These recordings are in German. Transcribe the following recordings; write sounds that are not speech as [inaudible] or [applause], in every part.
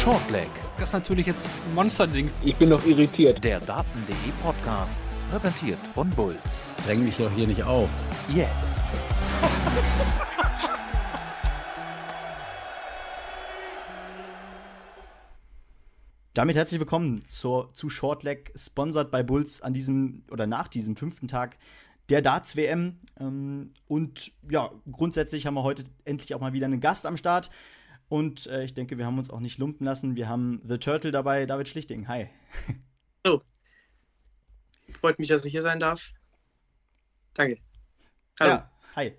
Shortleg. Das ist natürlich jetzt ein Monsterding. Ich bin noch irritiert. Der Daten.de Podcast. Präsentiert von Bulls. Dräng mich doch hier nicht auf. Jetzt. [laughs] Damit herzlich willkommen zur, zu Shortleg, sponsert bei Bulls an diesem oder nach diesem fünften Tag der Darts WM. Ähm, und ja, grundsätzlich haben wir heute endlich auch mal wieder einen Gast am Start. Und äh, ich denke, wir haben uns auch nicht lumpen lassen. Wir haben The Turtle dabei, David Schlichting. Hi. [laughs] Hallo. Freut mich, dass ich hier sein darf. Danke. Hallo. Ja, hi.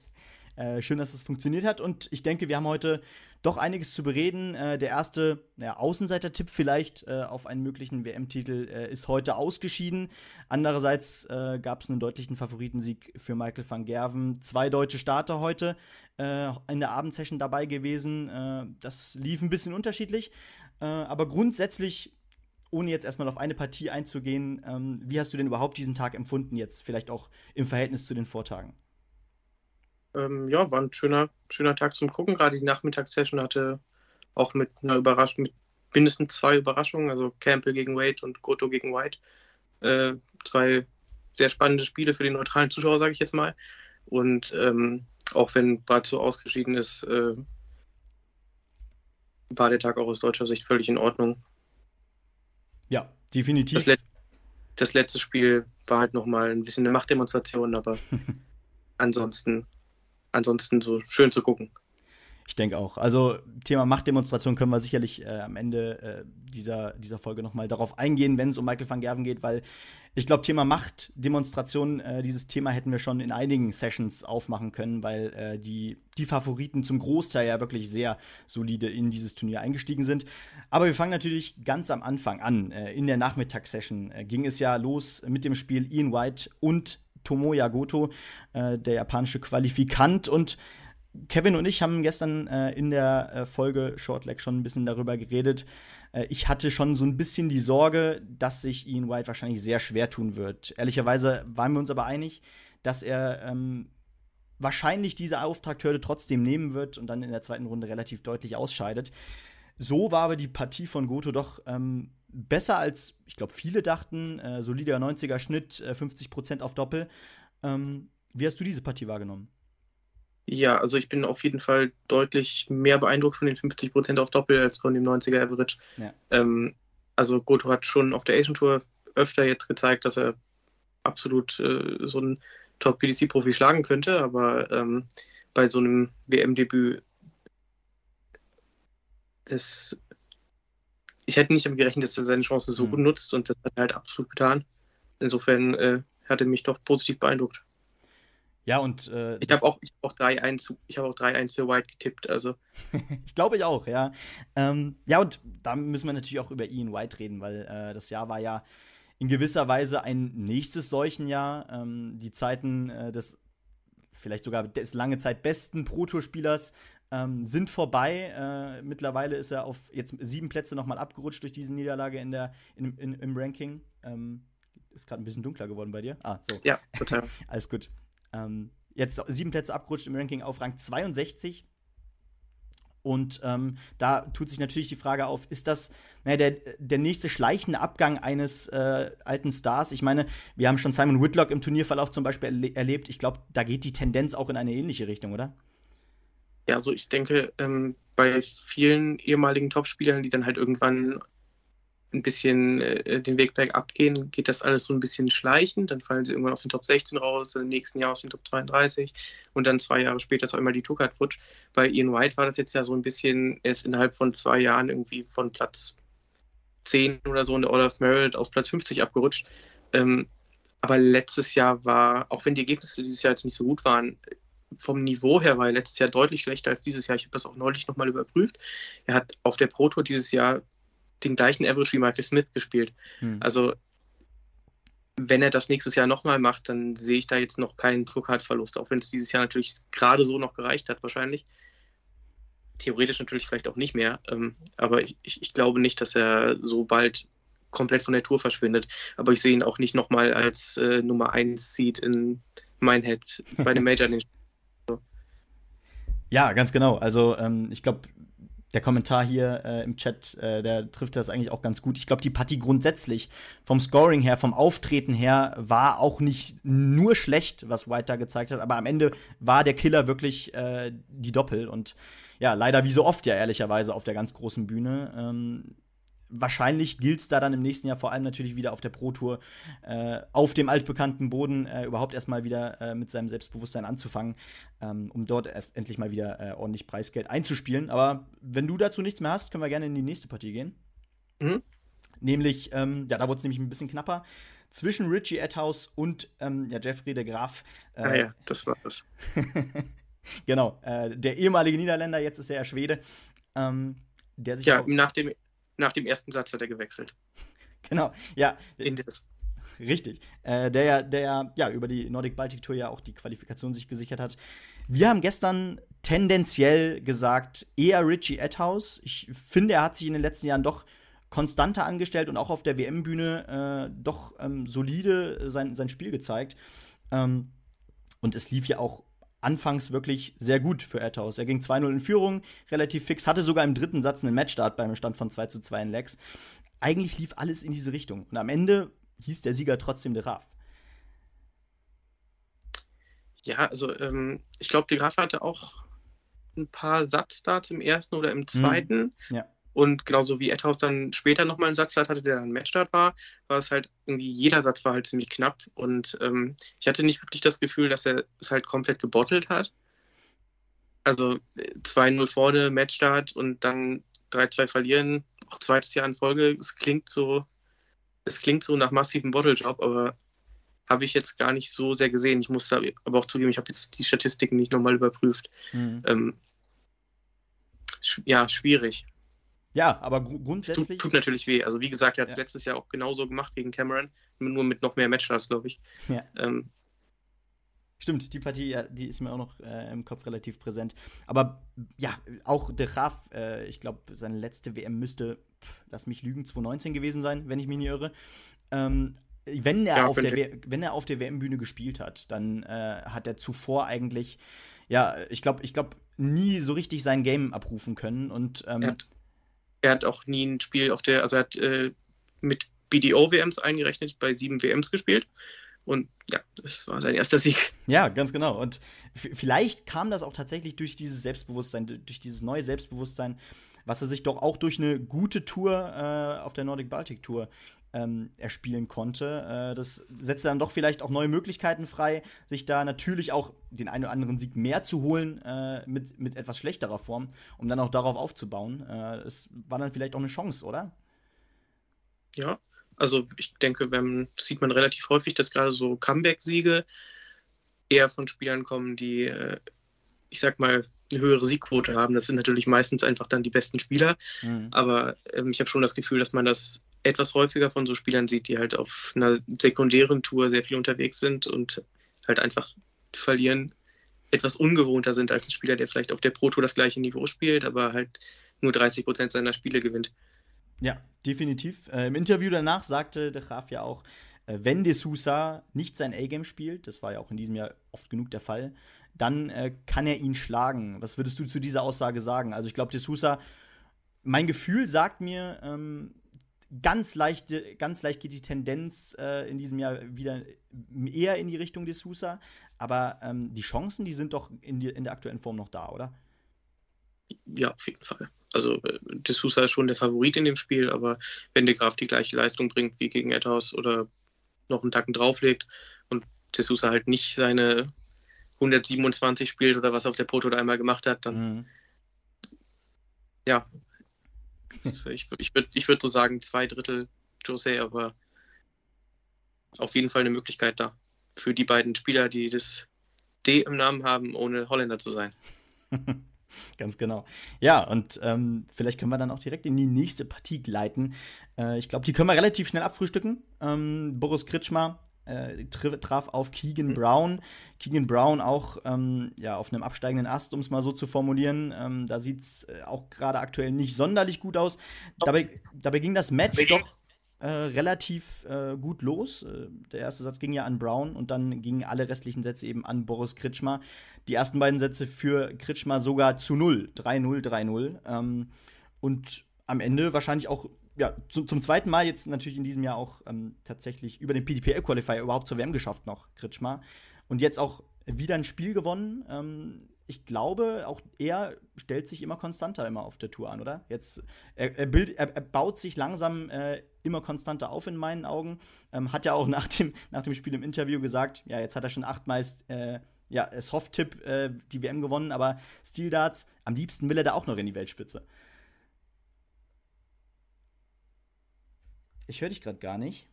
Äh, schön, dass es funktioniert hat. Und ich denke, wir haben heute doch einiges zu bereden. Äh, der erste ja, Außenseiter-Tipp vielleicht äh, auf einen möglichen WM-Titel äh, ist heute ausgeschieden. Andererseits äh, gab es einen deutlichen Favoritensieg für Michael van Gerven. Zwei deutsche Starter heute in der Abendsession dabei gewesen. Das lief ein bisschen unterschiedlich. aber grundsätzlich ohne jetzt erstmal auf eine Partie einzugehen, ähm, wie hast du denn überhaupt diesen Tag empfunden jetzt, vielleicht auch im Verhältnis zu den Vortagen? Ähm, ja, war ein schöner, schöner Tag zum Gucken. Gerade die Nachmittagssession hatte auch mit einer Überraschung, mit mindestens zwei Überraschungen, also Campbell gegen Wade und Goto gegen White. Äh, zwei sehr spannende Spiele für den neutralen Zuschauer, sage ich jetzt mal. Und ähm, auch wenn Brazzo ausgeschieden ist, äh, war der Tag auch aus deutscher Sicht völlig in Ordnung. Ja, definitiv. Das, Let das letzte Spiel war halt nochmal ein bisschen eine Machtdemonstration, aber [laughs] ansonsten ansonsten so schön zu gucken. Ich denke auch. Also Thema Machtdemonstration können wir sicherlich äh, am Ende äh, dieser, dieser Folge noch mal darauf eingehen, wenn es um Michael van Gerven geht, weil ich glaube, Thema Machtdemonstration, äh, dieses Thema hätten wir schon in einigen Sessions aufmachen können, weil äh, die, die Favoriten zum Großteil ja wirklich sehr solide in dieses Turnier eingestiegen sind. Aber wir fangen natürlich ganz am Anfang an. Äh, in der Nachmittagssession äh, ging es ja los mit dem Spiel Ian White und Tomoya Goto, äh, der japanische Qualifikant. Und Kevin und ich haben gestern äh, in der äh, Folge Shortleg schon ein bisschen darüber geredet. Äh, ich hatte schon so ein bisschen die Sorge, dass sich Ian White wahrscheinlich sehr schwer tun wird. Ehrlicherweise waren wir uns aber einig, dass er ähm, wahrscheinlich diese Auftakthürde trotzdem nehmen wird und dann in der zweiten Runde relativ deutlich ausscheidet. So war aber die Partie von Goto doch ähm, besser als, ich glaube, viele dachten. Äh, solider 90er Schnitt, äh, 50% auf Doppel. Ähm, wie hast du diese Partie wahrgenommen? Ja, also ich bin auf jeden Fall deutlich mehr beeindruckt von den 50% auf Doppel als von dem 90er Average. Ja. Ähm, also Goto hat schon auf der Asian Tour öfter jetzt gezeigt, dass er absolut äh, so einen Top-PDC-Profi schlagen könnte, aber ähm, bei so einem WM-Debüt das ich hätte nicht damit gerechnet, dass er seine Chance so mhm. gut nutzt und das hat er halt absolut getan. Insofern äh, hat er mich doch positiv beeindruckt. Ja, und äh, ich habe auch, hab auch 3-1 hab für White getippt. Also. [laughs] ich glaube ich auch, ja. Ähm, ja, und da müssen wir natürlich auch über Ian White reden, weil äh, das Jahr war ja in gewisser Weise ein nächstes solchen Jahr. Ähm, die Zeiten äh, des vielleicht sogar des lange Zeit besten Pro-Tour-Spielers ähm, sind vorbei. Äh, mittlerweile ist er auf jetzt sieben Plätze nochmal abgerutscht durch diese Niederlage in der, in, in, im Ranking. Ähm, ist gerade ein bisschen dunkler geworden bei dir. Ah, so. Ja, total. [laughs] Alles gut. Ähm, jetzt sieben Plätze abgerutscht im Ranking auf Rang 62. Und ähm, da tut sich natürlich die Frage auf, ist das naja, der, der nächste schleichende Abgang eines äh, alten Stars? Ich meine, wir haben schon Simon Whitlock im Turnierverlauf zum Beispiel erle erlebt. Ich glaube, da geht die Tendenz auch in eine ähnliche Richtung, oder? Ja, also ich denke, ähm, bei vielen ehemaligen Topspielern, die dann halt irgendwann ein bisschen äh, den Weg bergab gehen, geht das alles so ein bisschen schleichend. Dann fallen sie irgendwann aus den Top 16 raus, im nächsten Jahr aus den Top 32 und dann zwei Jahre später ist auch immer die Tourcard futsch. Bei Ian White war das jetzt ja so ein bisschen, er ist innerhalb von zwei Jahren irgendwie von Platz 10 oder so in der Order of Merit auf Platz 50 abgerutscht. Ähm, aber letztes Jahr war, auch wenn die Ergebnisse dieses Jahr jetzt nicht so gut waren, vom Niveau her war er letztes Jahr deutlich schlechter als dieses Jahr. Ich habe das auch neulich nochmal überprüft. Er hat auf der Pro Tour dieses Jahr den gleichen Average wie Michael Smith gespielt. Hm. Also wenn er das nächstes Jahr nochmal macht, dann sehe ich da jetzt noch keinen Druckhartverlust, auch wenn es dieses Jahr natürlich gerade so noch gereicht hat, wahrscheinlich. Theoretisch natürlich vielleicht auch nicht mehr, ähm, aber ich, ich, glaube nicht, dass er so bald komplett von der Tour verschwindet. Aber ich sehe ihn auch nicht nochmal als äh, Nummer 1 Seed in Minehead bei dem [laughs] Major. Ja, ganz genau. Also ähm, ich glaube, der Kommentar hier äh, im Chat, äh, der trifft das eigentlich auch ganz gut. Ich glaube, die Partie grundsätzlich vom Scoring her, vom Auftreten her, war auch nicht nur schlecht, was White da gezeigt hat, aber am Ende war der Killer wirklich äh, die Doppel und ja, leider wie so oft ja ehrlicherweise auf der ganz großen Bühne. Ähm, wahrscheinlich gilt es da dann im nächsten Jahr vor allem natürlich wieder auf der Pro Tour äh, auf dem altbekannten Boden äh, überhaupt erstmal wieder äh, mit seinem Selbstbewusstsein anzufangen, ähm, um dort erst endlich mal wieder äh, ordentlich Preisgeld einzuspielen. Aber wenn du dazu nichts mehr hast, können wir gerne in die nächste Partie gehen. Mhm. Nämlich, ähm, ja, da wurde es nämlich ein bisschen knapper. Zwischen Richie Edhouse und ähm, ja, Jeffrey de Graaf. Äh, ah ja, das war das. [laughs] genau, äh, der ehemalige Niederländer, jetzt ist er ja Schwede. Ähm, der sich ja, nach dem nach dem ersten Satz hat er gewechselt. [laughs] Genau, ja. In das. Richtig. Äh, der, der ja über die Nordic Baltic Tour ja auch die Qualifikation sich gesichert hat. Wir haben gestern tendenziell gesagt, eher Richie Edhouse. Ich finde, er hat sich in den letzten Jahren doch konstanter angestellt und auch auf der WM-Bühne äh, doch ähm, solide sein, sein Spiel gezeigt. Ähm, und es lief ja auch anfangs wirklich sehr gut für Edhouse. Er ging 2-0 in Führung, relativ fix, hatte sogar im dritten Satz einen Matchstart beim Stand von 2 zu 2 in Lex. Eigentlich lief alles in diese Richtung. Und am Ende hieß der Sieger trotzdem De Raaf. Ja, also ähm, ich glaube, De Graaf hatte auch ein paar Satzstarts im ersten oder im mhm. zweiten. Mhm. Ja. Und genauso wie Edhouse dann später nochmal einen Satzstart hatte, der dann Matchstart war, war es halt irgendwie, jeder Satz war halt ziemlich knapp. Und ähm, ich hatte nicht wirklich das Gefühl, dass er es halt komplett gebottelt hat. Also 2-0 vorne, Matchstart und dann 3-2 verlieren, auch zweites Jahr in Folge. Es klingt so, es klingt so nach massivem Bottlejob, aber habe ich jetzt gar nicht so sehr gesehen. Ich muss da aber auch zugeben, ich habe jetzt die Statistiken nicht nochmal überprüft. Mhm. Ähm, ja, schwierig. Ja, aber gr grundsätzlich. Tut, tut, natürlich weh. Also, wie gesagt, er hat es ja. letztes Jahr auch genauso gemacht gegen Cameron, nur mit noch mehr Matchstars, glaube ich. Ja. Ähm, Stimmt, die Partie, ja, die ist mir auch noch äh, im Kopf relativ präsent. Aber ja, auch De Graaf, äh, ich glaube, seine letzte WM müsste, pff, lass mich lügen, 2019 gewesen sein, wenn ich mich nicht irre. Ähm, wenn, er ja, auf der wenn er auf der WM-Bühne gespielt hat, dann äh, hat er zuvor eigentlich, ja, ich glaube, ich glaube, nie so richtig sein Game abrufen können. Und ähm, er hat er hat auch nie ein Spiel auf der, also er hat äh, mit BDO-WMs eingerechnet, bei sieben WMs gespielt. Und ja, das war sein erster Sieg. Ja, ganz genau. Und vielleicht kam das auch tatsächlich durch dieses Selbstbewusstsein, durch dieses neue Selbstbewusstsein, was er sich doch auch durch eine gute Tour äh, auf der Nordic Baltic Tour ähm, erspielen konnte. Äh, das setzt dann doch vielleicht auch neue Möglichkeiten frei, sich da natürlich auch den einen oder anderen Sieg mehr zu holen äh, mit, mit etwas schlechterer Form, um dann auch darauf aufzubauen. Äh, es war dann vielleicht auch eine Chance, oder? Ja, also ich denke, wenn, sieht man relativ häufig, dass gerade so Comeback-Siege eher von Spielern kommen, die, äh, ich sag mal, eine höhere Siegquote haben. Das sind natürlich meistens einfach dann die besten Spieler. Mhm. Aber ähm, ich habe schon das Gefühl, dass man das etwas häufiger von so Spielern sieht, die halt auf einer sekundären Tour sehr viel unterwegs sind und halt einfach verlieren, etwas ungewohnter sind als ein Spieler, der vielleicht auf der Pro Tour das gleiche Niveau spielt, aber halt nur 30 Prozent seiner Spiele gewinnt. Ja, definitiv. Äh, Im Interview danach sagte der Graf ja auch, äh, wenn De Sousa nicht sein A-Game spielt, das war ja auch in diesem Jahr oft genug der Fall, dann äh, kann er ihn schlagen. Was würdest du zu dieser Aussage sagen? Also ich glaube, De Sousa, mein Gefühl sagt mir, ähm, ganz leicht, ganz leicht geht die Tendenz äh, in diesem Jahr wieder eher in die Richtung des Sousa. Aber ähm, die Chancen, die sind doch in, die, in der aktuellen Form noch da, oder? Ja, auf jeden Fall. Also äh, De Sousa ist schon der Favorit in dem Spiel, aber wenn De Graf die gleiche Leistung bringt wie gegen Edhaus oder noch einen Tacken drauflegt und De Sousa halt nicht seine 127 spielt oder was auf der Proto einmal gemacht hat, dann mhm. ja, ich, ich würde ich würd so sagen, zwei Drittel Jose, aber auf jeden Fall eine Möglichkeit da. Für die beiden Spieler, die das D im Namen haben, ohne Holländer zu sein. [laughs] Ganz genau. Ja, und ähm, vielleicht können wir dann auch direkt in die nächste Partie gleiten. Äh, ich glaube, die können wir relativ schnell abfrühstücken. Ähm, Boris Kritschmer äh, traf auf Keegan mhm. Brown. Keegan Brown auch ähm, ja, auf einem absteigenden Ast, um es mal so zu formulieren. Ähm, da sieht es äh, auch gerade aktuell nicht sonderlich gut aus. Dabei, dabei ging das Match doch äh, relativ äh, gut los. Äh, der erste Satz ging ja an Brown und dann gingen alle restlichen Sätze eben an Boris Kritschmer. Die ersten beiden Sätze für Kritschmer sogar zu 0, 3-0, 3-0. Ähm, und am Ende wahrscheinlich auch ja, zu, zum zweiten Mal jetzt natürlich in diesem Jahr auch ähm, tatsächlich über den PDPL-Qualifier überhaupt zur WM geschafft noch, Kritschmer. Und jetzt auch wieder ein Spiel gewonnen. Ähm, ich glaube, auch er stellt sich immer konstanter immer auf der Tour an, oder? Jetzt, er, er, bild, er, er baut sich langsam äh, immer konstanter auf in meinen Augen. Ähm, hat ja auch [laughs] nach dem, nach dem Spiel im Interview gesagt, ja, jetzt hat er schon achtmal äh, ja, Soft-Tipp äh, die WM gewonnen, aber Steel Darts, am liebsten will er da auch noch in die Weltspitze. Ich höre dich gerade gar nicht.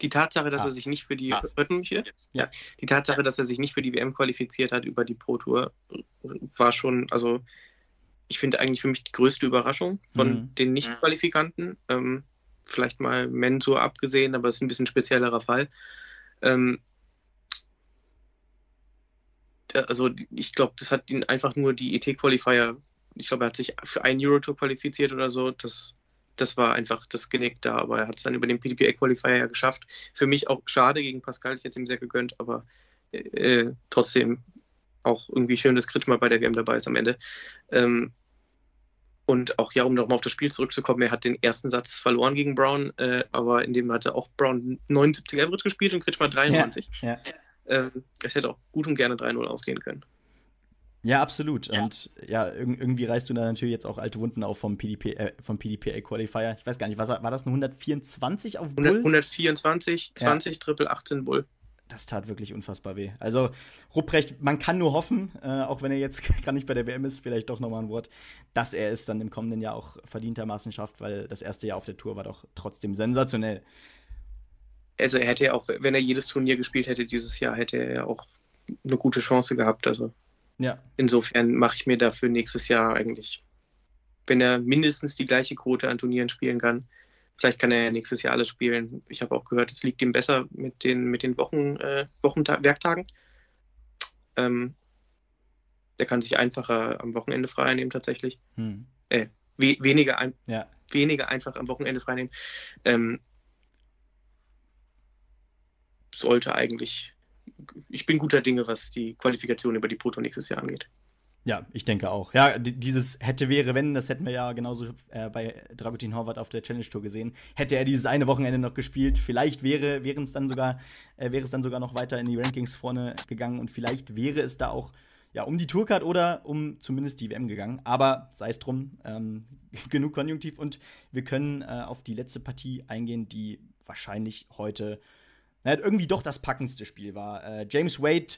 Die Tatsache, dass ah. er sich nicht für die ah. mich jetzt? Ja. Die Tatsache, dass er sich nicht für die WM qualifiziert hat über die Pro Tour, war schon, also ich finde eigentlich für mich die größte Überraschung von mhm. den Nicht-Qualifikanten. Ähm, vielleicht mal Mensur abgesehen, aber es ist ein bisschen speziellerer Fall. Ähm, also ich glaube, das hat ihn einfach nur die ET-Qualifier, ich glaube, er hat sich für ein Eurotour qualifiziert oder so. Das das war einfach das Genick da, aber er hat es dann über den PDPA-Qualifier ja geschafft. Für mich auch schade gegen Pascal, ich hätte es ihm sehr gegönnt, aber äh, trotzdem auch irgendwie schön, dass Kritschmer bei der WM dabei ist am Ende. Ähm, und auch ja, um nochmal auf das Spiel zurückzukommen, er hat den ersten Satz verloren gegen Brown, äh, aber in dem hatte auch Brown 79 Average gespielt und Kritschmer 93. Ja, ja. Äh, es hätte auch gut und gerne 3-0 ausgehen können. Ja, absolut. Ja. Und ja, irgendwie reißt du da natürlich jetzt auch alte Wunden auf vom, PDP, äh, vom PDPA Qualifier. Ich weiß gar nicht, was, war das ein 124 auf Bull? 124, 20, ja. Triple 18 Bull. Das tat wirklich unfassbar weh. Also, Rupprecht, man kann nur hoffen, äh, auch wenn er jetzt [laughs] gar nicht bei der WM ist, vielleicht doch nochmal ein Wort, dass er es dann im kommenden Jahr auch verdientermaßen schafft, weil das erste Jahr auf der Tour war doch trotzdem sensationell. Also, er hätte ja auch, wenn er jedes Turnier gespielt hätte dieses Jahr, hätte er ja auch eine gute Chance gehabt. Also, ja. Insofern mache ich mir dafür nächstes Jahr eigentlich, wenn er mindestens die gleiche Quote an Turnieren spielen kann, vielleicht kann er ja nächstes Jahr alles spielen. Ich habe auch gehört, es liegt ihm besser mit den, mit den Wochen, äh, Werktagen. Ähm, der kann sich einfacher am Wochenende frei nehmen tatsächlich. Hm. Äh, we weniger, ein ja. weniger einfach am Wochenende frei nehmen. Ähm, sollte eigentlich ich bin guter Dinge, was die Qualifikation über die Proto nächstes Jahr angeht. Ja, ich denke auch. Ja, dieses hätte, wäre, wenn, das hätten wir ja genauso äh, bei Dragutin Horvath auf der Challenge Tour gesehen. Hätte er dieses eine Wochenende noch gespielt, vielleicht wäre, es dann sogar, äh, wäre es dann sogar noch weiter in die Rankings vorne gegangen und vielleicht wäre es da auch ja, um die Tourcard oder um zumindest die WM gegangen. Aber sei es drum, ähm, [laughs] genug Konjunktiv und wir können äh, auf die letzte Partie eingehen, die wahrscheinlich heute na, irgendwie doch das packendste Spiel war. Äh, James Wade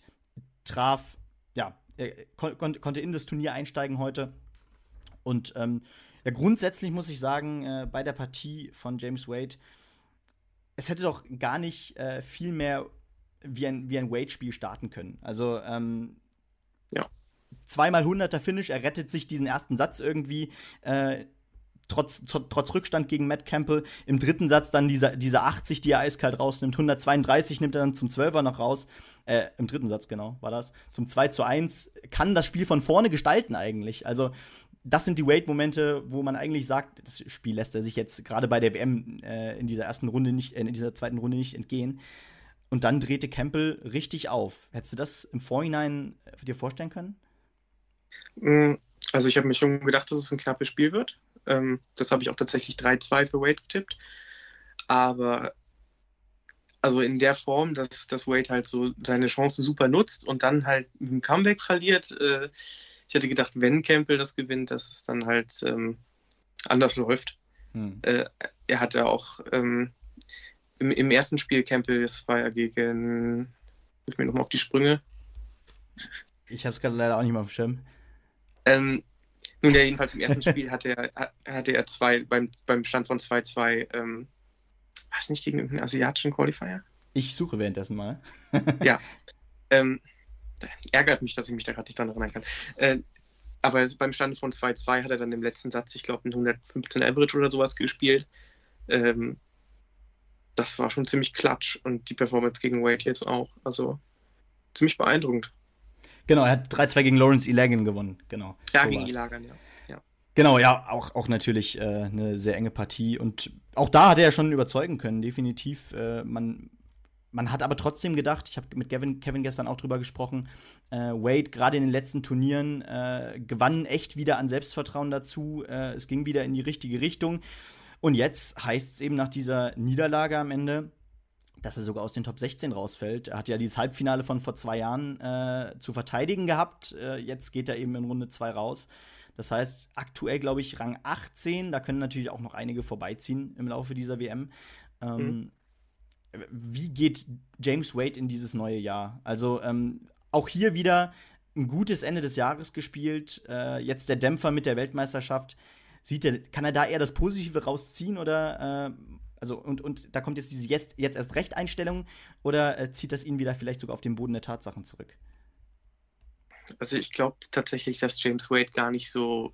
traf, ja, er kon kon konnte in das Turnier einsteigen heute. Und ähm, ja, grundsätzlich muss ich sagen, äh, bei der Partie von James Wade, es hätte doch gar nicht äh, viel mehr wie ein, wie ein Wade-Spiel starten können. Also, ähm, ja. Zweimal 100er Finish, er rettet sich diesen ersten Satz irgendwie. Äh, trotz, trotz Rückstand gegen Matt Campbell. Im dritten Satz dann diese, diese 80, die er eiskalt rausnimmt. 132 nimmt er dann zum 12er noch raus. Äh, im dritten Satz, genau, war das. Zum 2 zu 1 kann das Spiel von vorne gestalten eigentlich. Also, das sind die Wade-Momente, wo man eigentlich sagt, das Spiel lässt er sich jetzt gerade bei der WM äh, in dieser ersten Runde nicht, äh, in dieser zweiten Runde nicht entgehen. Und dann drehte Campbell richtig auf. Hättest du das im Vorhinein dir vorstellen können? Mm, also ich habe mir schon gedacht, dass es ein knappes Spiel wird. Ähm, das habe ich auch tatsächlich 3-2 für Wade getippt. Aber also in der Form, dass, dass Wade halt so seine Chancen super nutzt und dann halt ein Comeback verliert. Äh, ich hätte gedacht, wenn Campbell das gewinnt, dass es dann halt ähm, anders läuft. Hm. Äh, er hatte auch ähm, im, im, ersten Spiel Campbell, das war ja gegen, ich mir nochmal auf die Sprünge. Ich habe es gerade leider auch nicht mal auf dem Schirm. Ähm, nun ja, jedenfalls im ersten Spiel hatte er, hatte er zwei, beim, beim Stand von 2-2, ähm, war es nicht gegen irgendeinen asiatischen Qualifier? Ich suche währenddessen mal. ja. [laughs] Ähm, ärgert mich, dass ich mich da gerade nicht dran erinnern kann. Äh, aber beim Stand von 2-2 hat er dann im letzten Satz, ich glaube, einen 115 Average oder sowas gespielt. Ähm, das war schon ziemlich klatsch und die Performance gegen Wade jetzt auch. Also ziemlich beeindruckend. Genau, er hat 3-2 gegen Lawrence Ilagan gewonnen, genau. Ja, so gegen Ilagan, ja. ja. Genau, ja, auch, auch natürlich äh, eine sehr enge Partie. Und auch da hat er ja schon überzeugen können, definitiv. Äh, man, man hat aber trotzdem gedacht, ich habe mit Kevin, Kevin gestern auch drüber gesprochen, äh, Wade gerade in den letzten Turnieren äh, gewann echt wieder an Selbstvertrauen dazu. Äh, es ging wieder in die richtige Richtung. Und jetzt heißt es eben nach dieser Niederlage am Ende, dass er sogar aus den Top 16 rausfällt. Er hat ja dieses Halbfinale von vor zwei Jahren äh, zu verteidigen gehabt. jetzt geht er eben in Runde 2 raus. Das heißt, aktuell glaube ich Rang 18. Da können natürlich auch noch einige vorbeiziehen im Laufe dieser WM. Ähm, mhm. Wie geht James Wade in dieses neue Jahr? Also ähm, auch hier wieder ein gutes Ende des Jahres gespielt. Äh, jetzt der Dämpfer mit der Weltmeisterschaft. Sieht er, kann er da eher das Positive rausziehen oder äh, also und, und da kommt jetzt diese jetzt, jetzt erst Recht Einstellung oder äh, zieht das ihn wieder vielleicht sogar auf den Boden der Tatsachen zurück? Also ich glaube tatsächlich, dass James Wade gar nicht so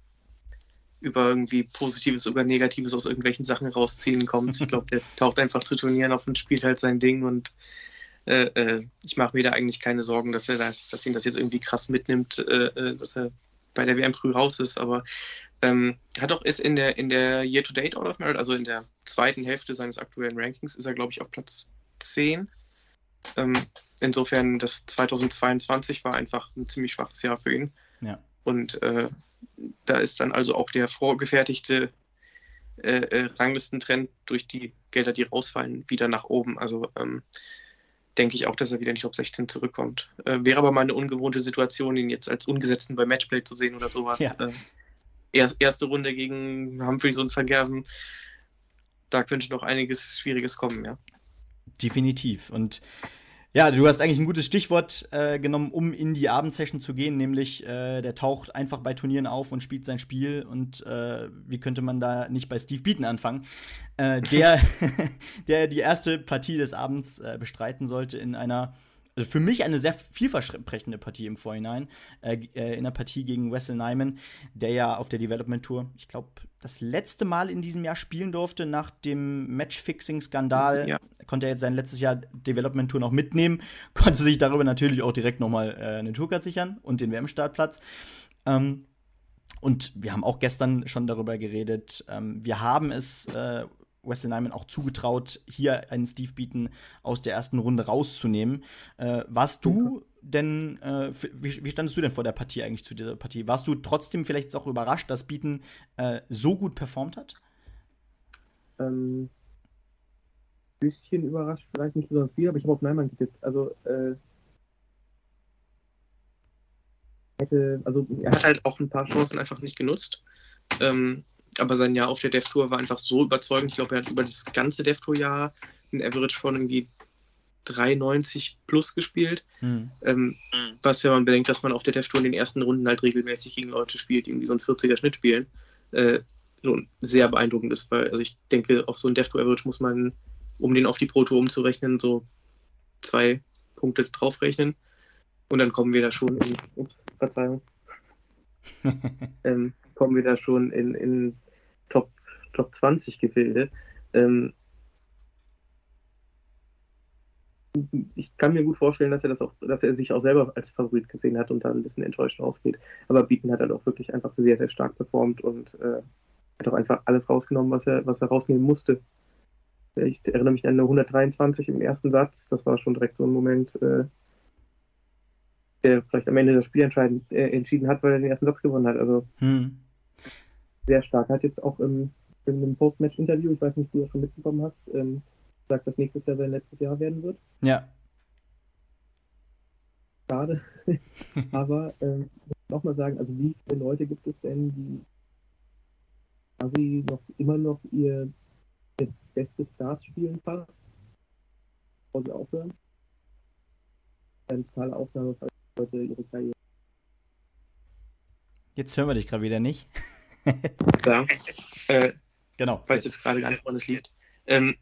über irgendwie Positives oder Negatives aus irgendwelchen Sachen rausziehen kommt. Ich glaube, der [laughs] taucht einfach zu Turnieren auf und spielt halt sein Ding und äh, äh, ich mache mir da eigentlich keine Sorgen, dass er das, dass ihn das jetzt irgendwie krass mitnimmt, äh, äh dass er bei der WM früh raus ist, aber ähm, hat auch ist in der in der Year-to-Date Out of Merit, also in der zweiten Hälfte seines aktuellen Rankings, ist er, glaube ich, auf Platz 10. Ähm, insofern, das 2022 war einfach ein ziemlich schwaches Jahr für ihn. Ja. Und äh, da ist dann also auch der vorgefertigte äh, äh, Ranglistentrend durch die Gelder, die rausfallen, wieder nach oben. Also ähm, denke ich auch, dass er wieder in die Top 16 zurückkommt. Äh, wäre aber mal eine ungewohnte Situation, ihn jetzt als Ungesetzten bei Matchplay zu sehen oder sowas. Ja. Äh, erste Runde gegen Humphreys und Vergerben, da könnte noch einiges Schwieriges kommen, ja. Definitiv. Und ja, du hast eigentlich ein gutes Stichwort äh, genommen, um in die Abendsession zu gehen, nämlich äh, der taucht einfach bei Turnieren auf und spielt sein Spiel. Und äh, wie könnte man da nicht bei Steve Beaton anfangen, äh, der, [laughs] [laughs] der die erste Partie des Abends äh, bestreiten sollte in einer also für mich eine sehr vielversprechende Partie im Vorhinein, äh, äh, in der Partie gegen Wesley Nyman, der ja auf der Development Tour, ich glaube, das letzte Mal in diesem Jahr spielen durfte nach dem Matchfixing-Skandal. Ja. Konnte er jetzt sein letztes Jahr Development Tour noch mitnehmen, [laughs] konnte sich darüber natürlich auch direkt nochmal äh, eine Tourcard sichern und den WM-Startplatz. Ähm, und wir haben auch gestern schon darüber geredet. Ähm, wir haben es äh, Wesley Nyman auch zugetraut, hier einen Steve Beaton aus der ersten Runde rauszunehmen. Äh, warst du denn, äh, wie, wie, standest du denn vor der Partie eigentlich zu dieser Partie? Warst du trotzdem vielleicht auch überrascht, dass Beaton äh, so gut performt hat? Ähm, bisschen überrascht, vielleicht nicht besonders viel, aber ich habe auf Neumann getippt. Also, äh, hätte, also er hat halt auch ein paar Chancen einfach nicht genutzt. Ähm, aber sein Jahr auf der Dev Tour war einfach so überzeugend. Ich glaube, er hat über das ganze Dev Tour Jahr ein Average von irgendwie 3,90 plus gespielt. Hm. Ähm, was, wenn man bedenkt, dass man auf der Dev Tour in den ersten Runden halt regelmäßig gegen Leute spielt, die irgendwie so einen 40er Schnitt spielen, äh, so sehr beeindruckend ist, weil, also ich denke, auf so ein Dev Tour Average muss man, um den auf die Pro Tour umzurechnen, so zwei Punkte draufrechnen. Und dann kommen wir da schon in, ups, Verzeihung, [laughs] ähm, kommen wir da schon in, in Top, Top 20 Gefilde. Ähm, ich kann mir gut vorstellen, dass er das auch, dass er sich auch selber als Favorit gesehen hat und dann ein bisschen enttäuscht rausgeht. Aber Beaton hat halt auch wirklich einfach sehr, sehr stark performt und äh, hat auch einfach alles rausgenommen, was er, was er rausnehmen musste. Ich erinnere mich an eine 123 im ersten Satz. Das war schon direkt so ein Moment, äh, der vielleicht am Ende das Spiel äh, entschieden hat, weil er den ersten Satz gewonnen hat. Also hm. Sehr stark. Hat jetzt auch im, in einem Post-Match-Interview, ich weiß nicht, ob du das schon mitbekommen hast, ähm, sagt, dass nächstes Jahr sein letztes Jahr werden wird. Ja. Schade. [laughs] Aber ähm, ich muss nochmal sagen, also wie viele Leute gibt es denn, die quasi noch immer noch ihr, ihr bestes Start spielen fast, bevor sie aufhören? Eine totale Ausnahme, Leute ihre Karriere. Jetzt hören wir dich gerade wieder nicht. [laughs] ja. Äh, genau. Falls jetzt, jetzt gerade gar nicht woran es liegt. Ähm,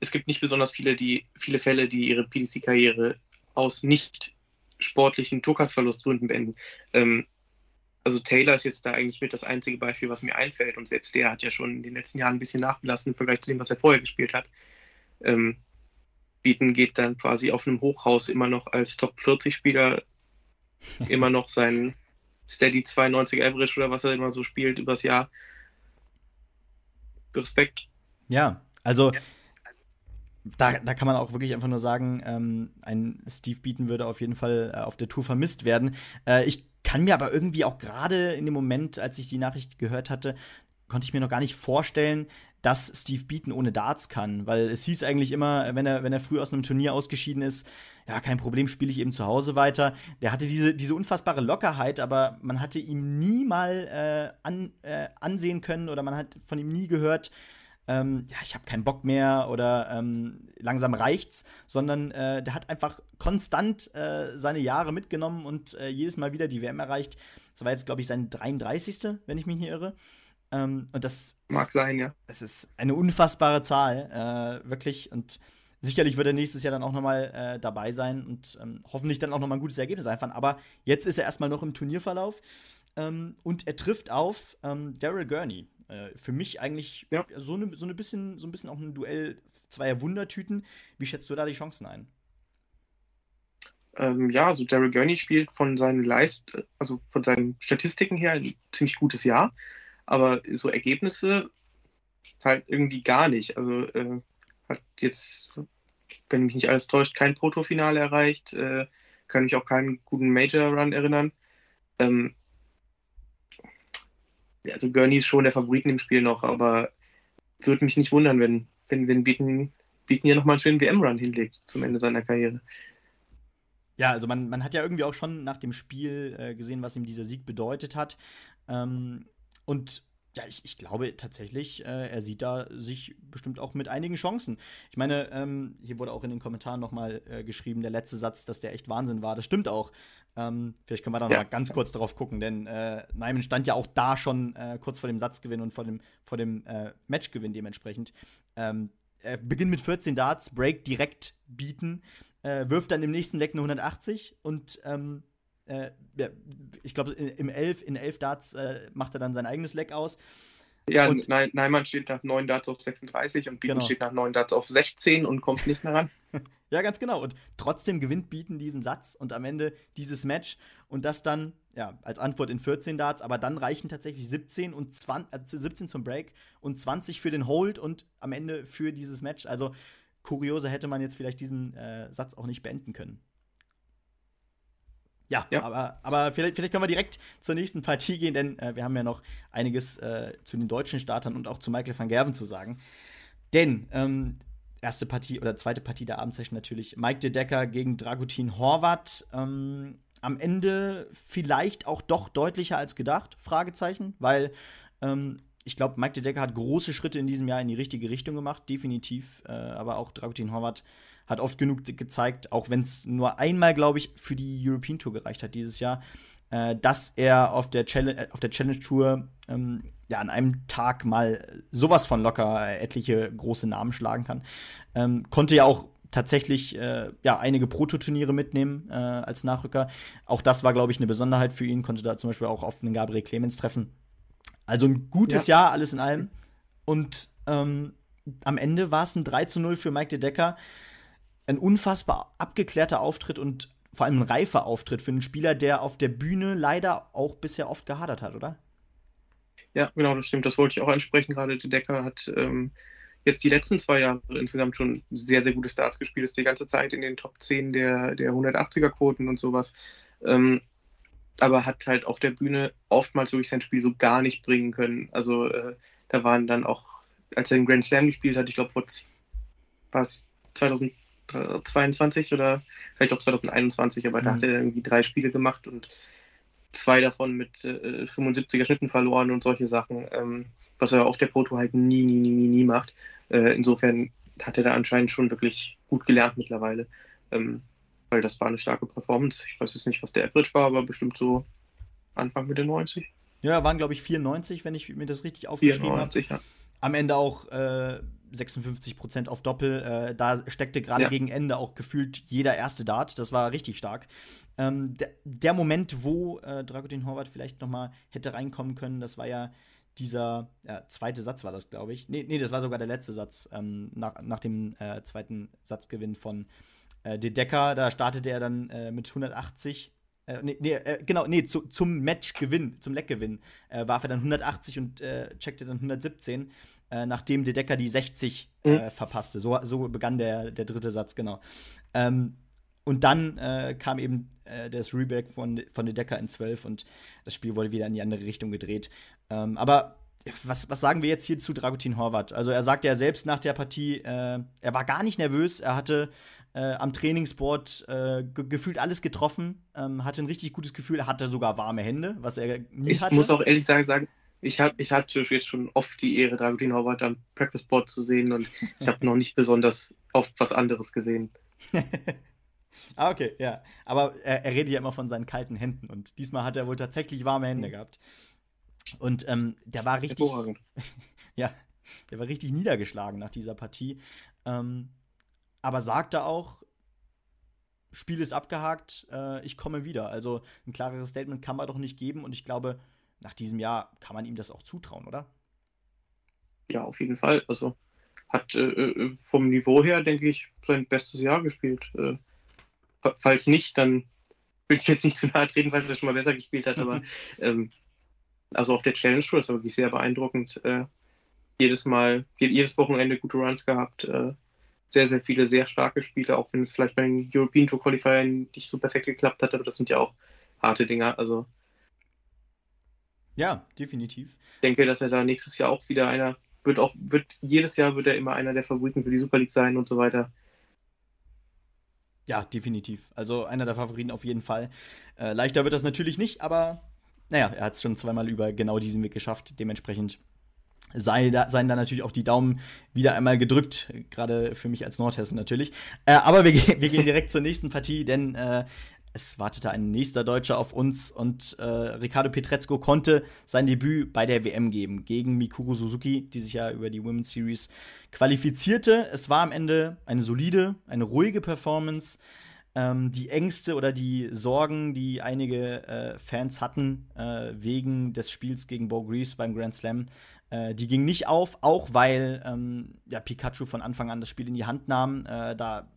es gibt nicht besonders viele, die, viele Fälle, die ihre PDC-Karriere aus nicht sportlichen Tourcard-Verlustgründen beenden. Ähm, also Taylor ist jetzt da eigentlich mit das einzige Beispiel, was mir einfällt. Und selbst der hat ja schon in den letzten Jahren ein bisschen nachgelassen im Vergleich zu dem, was er vorher gespielt hat. Ähm, Beaton geht dann quasi auf einem Hochhaus immer noch als Top 40 Spieler [laughs] immer noch sein, Steady 92 Average oder was er immer so spielt übers Jahr. Respekt. Ja, also da, da kann man auch wirklich einfach nur sagen, ähm, ein Steve Beaton würde auf jeden Fall äh, auf der Tour vermisst werden. Äh, ich kann mir aber irgendwie auch gerade in dem Moment, als ich die Nachricht gehört hatte, konnte ich mir noch gar nicht vorstellen, dass Steve Beaton ohne Darts kann, weil es hieß eigentlich immer, wenn er, wenn er früh aus einem Turnier ausgeschieden ist, ja, kein Problem, spiele ich eben zu Hause weiter. Der hatte diese, diese unfassbare Lockerheit, aber man hatte ihm nie mal äh, an, äh, ansehen können oder man hat von ihm nie gehört, ähm, ja, ich habe keinen Bock mehr oder ähm, langsam reicht's, sondern äh, der hat einfach konstant äh, seine Jahre mitgenommen und äh, jedes Mal wieder die WM erreicht. Das war jetzt, glaube ich, sein 33. wenn ich mich nicht irre. Ähm, und das mag ist, sein, ja. Das ist eine unfassbare Zahl, äh, wirklich. Und sicherlich wird er nächstes Jahr dann auch nochmal äh, dabei sein und ähm, hoffentlich dann auch nochmal ein gutes Ergebnis einfahren. Aber jetzt ist er erstmal noch im Turnierverlauf. Ähm, und er trifft auf ähm, Daryl Gurney. Äh, für mich eigentlich ja. so, ne, so, ne bisschen, so ein bisschen auch ein Duell zweier Wundertüten. Wie schätzt du da die Chancen ein? Ähm, ja, also Daryl Gurney spielt von seinen Leist also von seinen Statistiken her ein ziemlich gutes Jahr aber so Ergebnisse halt irgendwie gar nicht. Also äh, hat jetzt, wenn mich nicht alles täuscht, kein Protofinale erreicht, äh, kann mich auch keinen guten Major-Run erinnern. Ähm, also Gurney ist schon der Favoriten im Spiel noch, aber würde mich nicht wundern, wenn, wenn, wenn Beaton, Beaton hier nochmal einen schönen WM-Run hinlegt zum Ende seiner Karriere. Ja, also man, man hat ja irgendwie auch schon nach dem Spiel äh, gesehen, was ihm dieser Sieg bedeutet hat. Ähm, und ja, ich, ich glaube tatsächlich, äh, er sieht da sich bestimmt auch mit einigen Chancen. Ich meine, ähm, hier wurde auch in den Kommentaren noch mal äh, geschrieben, der letzte Satz, dass der echt Wahnsinn war. Das stimmt auch. Ähm, vielleicht können wir da ja. mal ganz kurz darauf gucken, denn äh, Neiman stand ja auch da schon äh, kurz vor dem Satzgewinn und vor dem, vor dem äh, Matchgewinn dementsprechend. Ähm, er beginnt mit 14 Darts, Break direkt bieten, äh, wirft dann im nächsten Leck eine 180 und ähm, äh, ja, ich glaube, im 11, in 11 Darts äh, macht er dann sein eigenes Leck aus. Ja, und, Neimann steht nach 9 Darts auf 36 und Bieten genau. steht nach 9 Darts auf 16 und kommt nicht mehr ran. [laughs] ja, ganz genau. Und trotzdem gewinnt Bieten diesen Satz und am Ende dieses Match und das dann, ja, als Antwort in 14 Darts, aber dann reichen tatsächlich 17 und 20, äh, 17 zum Break und 20 für den Hold und am Ende für dieses Match. Also kurioser hätte man jetzt vielleicht diesen äh, Satz auch nicht beenden können. Ja, ja, aber, aber vielleicht, vielleicht können wir direkt zur nächsten Partie gehen, denn äh, wir haben ja noch einiges äh, zu den deutschen Startern und auch zu Michael van Gerven zu sagen. Denn ähm, erste Partie oder zweite Partie der Abendsession natürlich Mike de Decker gegen Dragutin Horvat. Ähm, am Ende vielleicht auch doch deutlicher als gedacht, Fragezeichen, weil ähm, ich glaube, Mike de Decker hat große Schritte in diesem Jahr in die richtige Richtung gemacht, definitiv. Äh, aber auch Dragutin Horvat hat oft genug gezeigt, auch wenn es nur einmal, glaube ich, für die European Tour gereicht hat dieses Jahr, äh, dass er auf der, Challenge, äh, auf der Challenge Tour ähm, ja an einem Tag mal sowas von locker äh, etliche große Namen schlagen kann. Ähm, konnte ja auch tatsächlich äh, ja einige Prototurniere mitnehmen äh, als Nachrücker. Auch das war, glaube ich, eine Besonderheit für ihn. Konnte da zum Beispiel auch auf einen Gabriel Clemens treffen. Also ein gutes ja. Jahr, alles in allem. Und ähm, am Ende war es ein 3 zu 0 für Mike de Decker ein unfassbar abgeklärter Auftritt und vor allem ein reifer Auftritt für einen Spieler, der auf der Bühne leider auch bisher oft gehadert hat, oder? Ja, genau, das stimmt. Das wollte ich auch ansprechen. Gerade der Decker hat ähm, jetzt die letzten zwei Jahre insgesamt schon sehr, sehr gute Starts gespielt. Ist die ganze Zeit in den Top 10 der, der 180er-Quoten und sowas. Ähm, aber hat halt auf der Bühne oftmals wirklich sein Spiel so gar nicht bringen können. Also äh, da waren dann auch, als er den Grand Slam gespielt hat, ich glaube vor war es 2000 22 oder vielleicht auch 2021, aber mhm. da hat er irgendwie drei Spiele gemacht und zwei davon mit äh, 75er Schnitten verloren und solche Sachen, ähm, was er auf der Proto halt nie, nie, nie, nie, nie macht. Äh, insofern hat er da anscheinend schon wirklich gut gelernt mittlerweile, ähm, weil das war eine starke Performance. Ich weiß jetzt nicht, was der Average war, aber bestimmt so Anfang Mitte 90. Ja, waren glaube ich 94, wenn ich mir das richtig aufgeschrieben habe. Ja. Am Ende auch äh, 56 Prozent auf Doppel. Äh, da steckte gerade ja. gegen Ende auch gefühlt jeder erste Dart. Das war richtig stark. Ähm, der, der, Moment, wo äh, Dragutin Horvath vielleicht noch mal hätte reinkommen können, das war ja dieser ja, zweite Satz war das, glaube ich. Nee, nee, das war sogar der letzte Satz ähm, nach, nach dem äh, zweiten Satzgewinn von äh, De Decker. Da startete er dann äh, mit 180 äh, nee, nee äh, genau, nee, zu, zum Matchgewinn, zum Leckgewinn, äh, warf er dann 180 und äh, checkte dann 117, äh, nachdem De Decker die 60 mhm. verpasste. So, so begann der, der dritte Satz, genau. Ähm, und dann kam eben das Reback von, von De Decker in 12 und das Spiel wurde wieder in die andere Richtung gedreht. Ähm, aber was, was sagen wir jetzt hier zu Dragutin Horvath? Also er sagte ja selbst nach der Partie, äh, er war gar nicht nervös, er hatte äh, am Trainingsboard äh, ge gefühlt alles getroffen, ähm, hatte ein richtig gutes Gefühl, er hatte sogar warme Hände, was er nie ich hatte. Ich muss auch ehrlich sagen, sagen ich, hab, ich hatte jetzt schon oft die Ehre, Dragutin Horvath am Practiceboard zu sehen und ich habe [laughs] noch nicht besonders oft was anderes gesehen. [laughs] ah, okay, ja. Aber er, er, redet ja immer von seinen kalten Händen und diesmal hat er wohl tatsächlich warme Hände mhm. gehabt. Und ähm, der war richtig. [laughs] ja, der war richtig niedergeschlagen nach dieser Partie. Ähm, aber sagte auch, Spiel ist abgehakt, äh, ich komme wieder. Also ein klareres Statement kann man doch nicht geben und ich glaube, nach diesem Jahr kann man ihm das auch zutrauen, oder? Ja, auf jeden Fall. Also hat äh, äh vom Niveau her, denke ich, sein bestes Jahr gespielt. Äh, falls nicht, dann will ich jetzt nicht zu nahe treten, weil er schon mal besser gespielt hat, aber [laughs] ähm, also auf der Challenge Tour ist er wirklich sehr beeindruckend. Äh, jedes Mal, jedes Wochenende gute Runs gehabt. Äh, sehr, sehr viele sehr starke Spiele, auch wenn es vielleicht bei den European Tour Qualifiern nicht so perfekt geklappt hat, aber das sind ja auch harte Dinger. Also ja, definitiv. Ich denke, dass er da nächstes Jahr auch wieder einer wird auch wird jedes Jahr wird er immer einer der Favoriten für die Super League sein und so weiter. Ja, definitiv. Also einer der Favoriten auf jeden Fall. Äh, leichter wird das natürlich nicht, aber naja, er hat es schon zweimal über genau diesen Weg geschafft. Dementsprechend sei da, seien da natürlich auch die Daumen wieder einmal gedrückt, gerade für mich als Nordhessen natürlich. Äh, aber wir, wir, gehen direkt zur nächsten Partie, denn äh, es wartete ein nächster Deutscher auf uns und äh, Ricardo Petrezco konnte sein Debüt bei der WM geben gegen Mikuru Suzuki, die sich ja über die Women's Series qualifizierte. Es war am Ende eine solide, eine ruhige Performance ähm, die Ängste oder die Sorgen, die einige äh, Fans hatten äh, wegen des Spiels gegen Bo Greaves beim Grand Slam, äh, die gingen nicht auf, auch weil ähm, ja, Pikachu von Anfang an das Spiel in die Hand nahm. Äh, da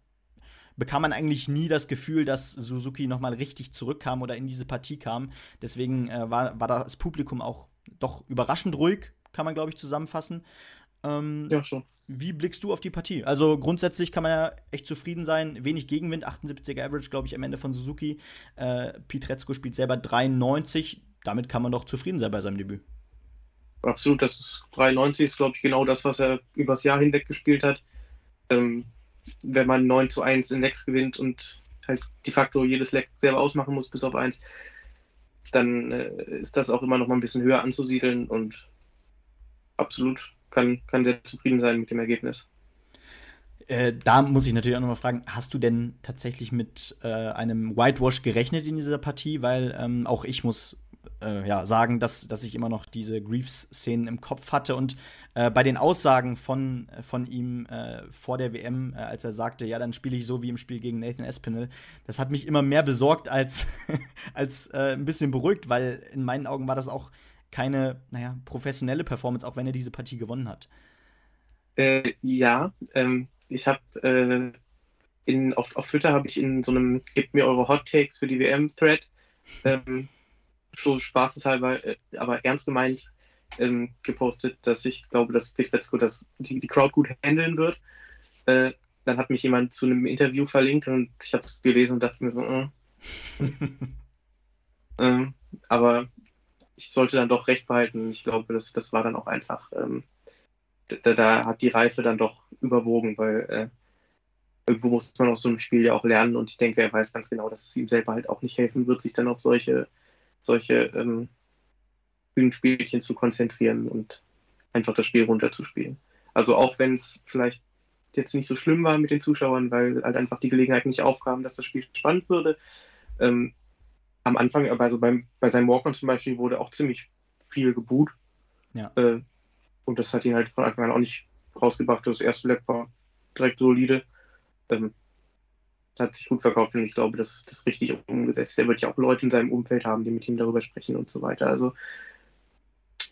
bekam man eigentlich nie das Gefühl, dass Suzuki noch mal richtig zurückkam oder in diese Partie kam. Deswegen äh, war, war das Publikum auch doch überraschend ruhig, kann man, glaube ich, zusammenfassen. Ähm, ja, schon. Wie blickst du auf die Partie? Also grundsätzlich kann man ja echt zufrieden sein. Wenig Gegenwind, 78er Average, glaube ich, am Ende von Suzuki. Äh, Pietrezco spielt selber 93. Damit kann man doch zufrieden sein bei seinem Debüt. Absolut, das ist 93 ist, glaube ich, genau das, was er übers Jahr hinweg gespielt hat. Ähm, wenn man 9 zu 1 in Lecks gewinnt und halt de facto jedes Leck selber ausmachen muss, bis auf 1, dann äh, ist das auch immer noch mal ein bisschen höher anzusiedeln und absolut kann, kann sehr zufrieden sein mit dem Ergebnis. Äh, da muss ich natürlich auch nochmal fragen, hast du denn tatsächlich mit äh, einem Whitewash gerechnet in dieser Partie? Weil ähm, auch ich muss äh, ja, sagen, dass, dass ich immer noch diese Greaves-Szenen im Kopf hatte. Und äh, bei den Aussagen von, von ihm äh, vor der WM, äh, als er sagte, ja, dann spiele ich so wie im Spiel gegen Nathan Espinel, das hat mich immer mehr besorgt als, [laughs] als ein bisschen beruhigt, weil in meinen Augen war das auch keine, naja, professionelle Performance, auch wenn er diese Partie gewonnen hat. Äh, ja, ähm, ich habe äh, auf, auf Twitter habe ich in so einem Gebt mir eure Hot Takes für die WM-Thread ähm, so spaßeshalber, äh, aber ernst gemeint ähm, gepostet, dass ich glaube, dass Petretzko das, die, die Crowd gut handeln wird. Äh, dann hat mich jemand zu einem Interview verlinkt und ich habe es gelesen und dachte mir so, äh. [laughs] ähm, aber ich sollte dann doch recht behalten. Ich glaube, das, das war dann auch einfach, ähm, da, da, hat die Reife dann doch überwogen, weil äh, irgendwo muss man aus so einem Spiel ja auch lernen und ich denke, er weiß ganz genau, dass es ihm selber halt auch nicht helfen wird, sich dann auf solche, solche ähm, Bühnenspielchen zu konzentrieren und einfach das Spiel runterzuspielen. Also auch wenn es vielleicht jetzt nicht so schlimm war mit den Zuschauern, weil halt einfach die Gelegenheit nicht aufkam, dass das Spiel spannend würde, ähm, am Anfang, also beim, bei seinem Walk-On zum Beispiel, wurde auch ziemlich viel geboot. Ja. Äh, und das hat ihn halt von Anfang an auch nicht rausgebracht. Das erste Lab war direkt solide. Ähm, hat sich gut verkauft und ich glaube, das ist richtig umgesetzt. Er wird ja auch Leute in seinem Umfeld haben, die mit ihm darüber sprechen und so weiter. Also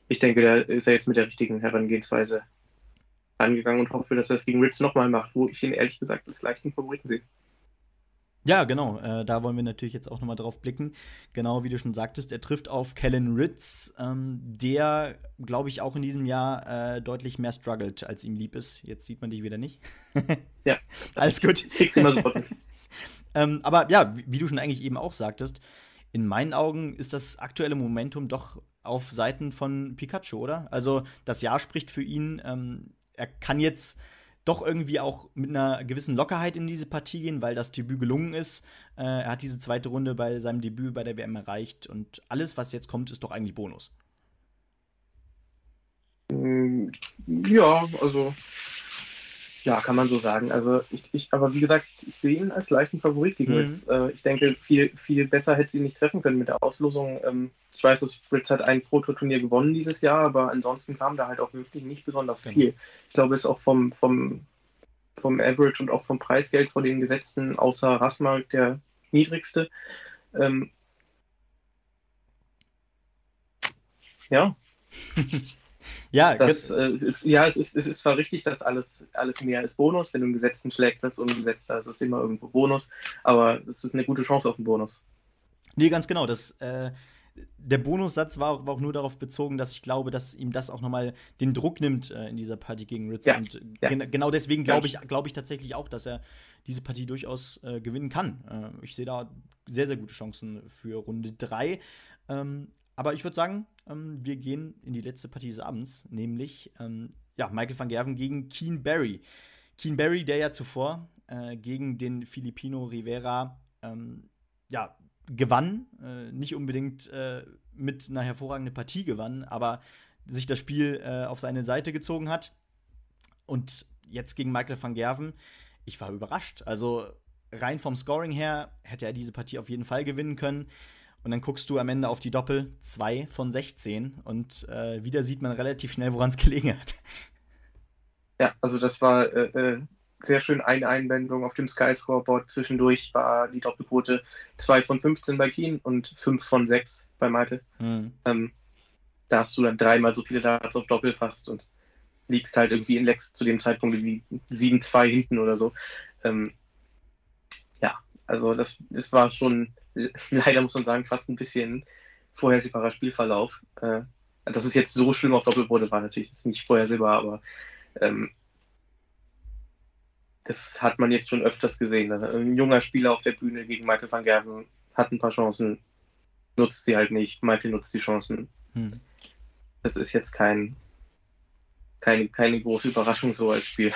ich denke, da ist er jetzt mit der richtigen Herangehensweise angegangen und hoffe, dass er es gegen Ritz nochmal macht, wo ich ihn ehrlich gesagt als leichten Favoriten sehe. Ja, genau. Äh, da wollen wir natürlich jetzt auch nochmal drauf blicken. Genau wie du schon sagtest, er trifft auf Kellen Ritz, ähm, der, glaube ich, auch in diesem Jahr äh, deutlich mehr struggelt, als ihm lieb ist. Jetzt sieht man dich wieder nicht. [laughs] ja. Alles gut. Ich krieg's immer sofort. Ähm, aber ja, wie, du schon eigentlich eben auch sagtest, in meinen Augen ist das aktuelle Momentum doch auf Seiten von Pikachu, oder? Also das Jahr spricht für ihn. Ähm, er kann jetzt doch irgendwie auch mit einer gewissen Lockerheit in diese Partie gehen, weil das Debüt gelungen ist. Äh, er hat diese zweite Runde bei seinem Debüt bei der WM erreicht und alles, was jetzt kommt, ist doch eigentlich Bonus. Mm, ja, also ja, kann man so sagen. Also ich, ich aber wie gesagt, ich, ich sehe ihn als leichten Favorit gegen mhm. Ritz. Äh, ich denke, viel, viel besser hätte sie ihn nicht treffen können mit der Auslosung. Ähm, ich weiß, dass Ritz hat ein Prototurnier gewonnen dieses Jahr, aber ansonsten kam da halt auch wirklich nicht besonders genau. viel. Ich glaube, es ist auch vom, vom, vom Average und auch vom Preisgeld vor den Gesetzten außer Rasmark der niedrigste. Ähm, ja. [laughs] Ja, das, äh, ist, ja es, ist, es ist zwar richtig, dass alles, alles mehr ist Bonus. Wenn du einen Gesetzten schlägst als ungesetzter, ist es immer irgendwo Bonus. Aber es ist eine gute Chance auf einen Bonus. Nee, ganz genau. Das, äh, der Bonussatz war auch, war auch, nur darauf bezogen, dass ich glaube, dass ihm das auch nochmal den Druck nimmt äh, in dieser Partie gegen Ritz. Ja, und ja. Gen genau deswegen glaube ich, glaub ich tatsächlich auch, dass er diese Partie durchaus äh, gewinnen kann. Äh, ich sehe da sehr, sehr gute Chancen für Runde 3. Ähm, aber ich würde sagen, ähm, wir gehen in die letzte Partie des Abends, nämlich ähm, ja, Michael van Gerven gegen Keen Barry. Keen Barry, der ja zuvor äh, gegen den Filipino Rivera ähm, ja, gewann, äh, nicht unbedingt äh, mit einer hervorragenden Partie gewann, aber sich das Spiel äh, auf seine Seite gezogen hat. Und jetzt gegen Michael van Gerven, ich war überrascht. Also rein vom Scoring her hätte er diese Partie auf jeden Fall gewinnen können. Und dann guckst du am Ende auf die Doppel 2 von 16 und äh, wieder sieht man relativ schnell, woran es [laughs] gelegen hat. Ja, also das war äh, äh sehr schön eine Einwendung auf dem Sky Scoreboard. Zwischendurch war die Doppelquote 2 von 15 bei Keen und 5 von 6 bei Michael. Mhm. Ähm, da hast du dann dreimal so viele Darts auf Doppel fast und liegst halt irgendwie in Lex zu dem Zeitpunkt wie 7-2 hinten oder so. Ähm, ja, also das, das war schon [laughs] leider muss man sagen, fast ein bisschen vorhersehbarer Spielverlauf. Äh, dass es jetzt so schlimm auf Doppel wurde, war natürlich nicht vorhersehbar, aber ähm, das hat man jetzt schon öfters gesehen. Ein junger Spieler auf der Bühne gegen Michael van Gerven hat ein paar Chancen, nutzt sie halt nicht. Michael nutzt die Chancen. Hm. Das ist jetzt kein, keine, keine große Überraschung so als Spiel.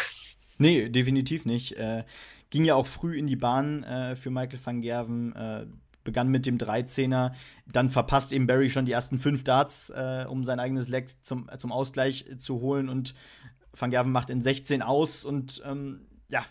Nee, definitiv nicht. Äh, ging ja auch früh in die Bahn äh, für Michael van Gerven. Äh, begann mit dem 13er, dann verpasst eben Barry schon die ersten fünf Darts, äh, um sein eigenes Leck zum, zum Ausgleich zu holen und Van Gerven macht in 16 aus und ähm, ja,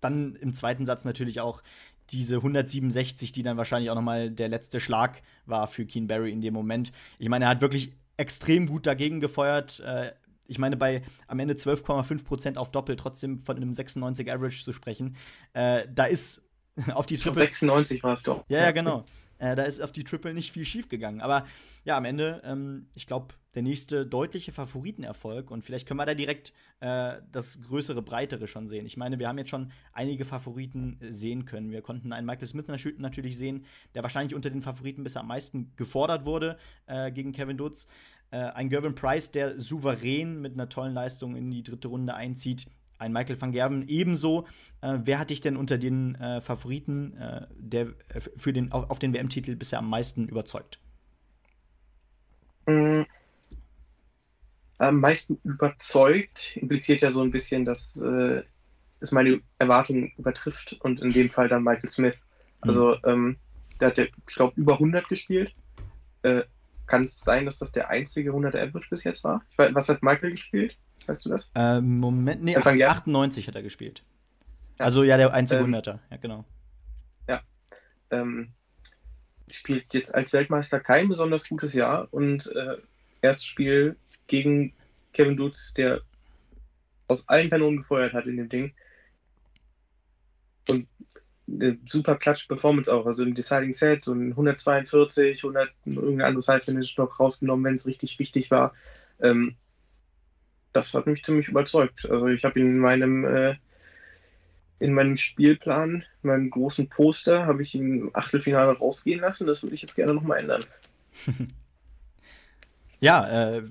dann im zweiten Satz natürlich auch diese 167, die dann wahrscheinlich auch nochmal der letzte Schlag war für Keen Barry in dem Moment. Ich meine, er hat wirklich extrem gut dagegen gefeuert. Äh, ich meine, bei am Ende 12,5% auf Doppel trotzdem von einem 96 Average zu sprechen, äh, da ist [laughs] auf die Triple. 96 war es doch. Ja, ja, genau. Äh, da ist auf die Triple nicht viel schief gegangen. Aber ja, am Ende, ähm, ich glaube, der nächste deutliche Favoritenerfolg und vielleicht können wir da direkt äh, das größere, breitere schon sehen. Ich meine, wir haben jetzt schon einige Favoriten äh, sehen können. Wir konnten einen Michael Smith natürlich sehen, der wahrscheinlich unter den Favoriten bisher am meisten gefordert wurde äh, gegen Kevin Dutz. Äh, ein Gervin Price, der souverän mit einer tollen Leistung in die dritte Runde einzieht ein Michael van Gerven ebenso. Äh, wer hat dich denn unter den äh, Favoriten äh, der, äh, für den, auf, auf den WM-Titel bisher am meisten überzeugt? Mhm. Am meisten überzeugt impliziert ja so ein bisschen, dass äh, es meine Erwartungen übertrifft und in dem Fall dann Michael Smith. Also, mhm. ähm, der hat ja, ich glaube, über 100 gespielt. Äh, kann es sein, dass das der einzige 100 Average bis jetzt war? Weiß, was hat Michael gespielt? Weißt du das? Ähm, Moment, nee, 98 hat er gespielt. Ja. Also ja, der einzige ähm, Hunderter, ja, genau. Ja. Ähm, spielt jetzt als Weltmeister kein besonders gutes Jahr und äh, erstes Spiel gegen Kevin Dutz, der aus allen Kanonen gefeuert hat in dem Ding. Und eine super Klatsch-Performance auch. Also im Deciding Set und 142, 100, irgendein anderes Halbfinish noch rausgenommen, wenn es richtig wichtig war. Ähm, das hat mich ziemlich überzeugt. Also ich habe ihn in meinem äh, in meinem Spielplan, in meinem großen Poster, habe ich ihn im Achtelfinale rausgehen lassen. Das würde ich jetzt gerne nochmal ändern. [laughs] ja, äh,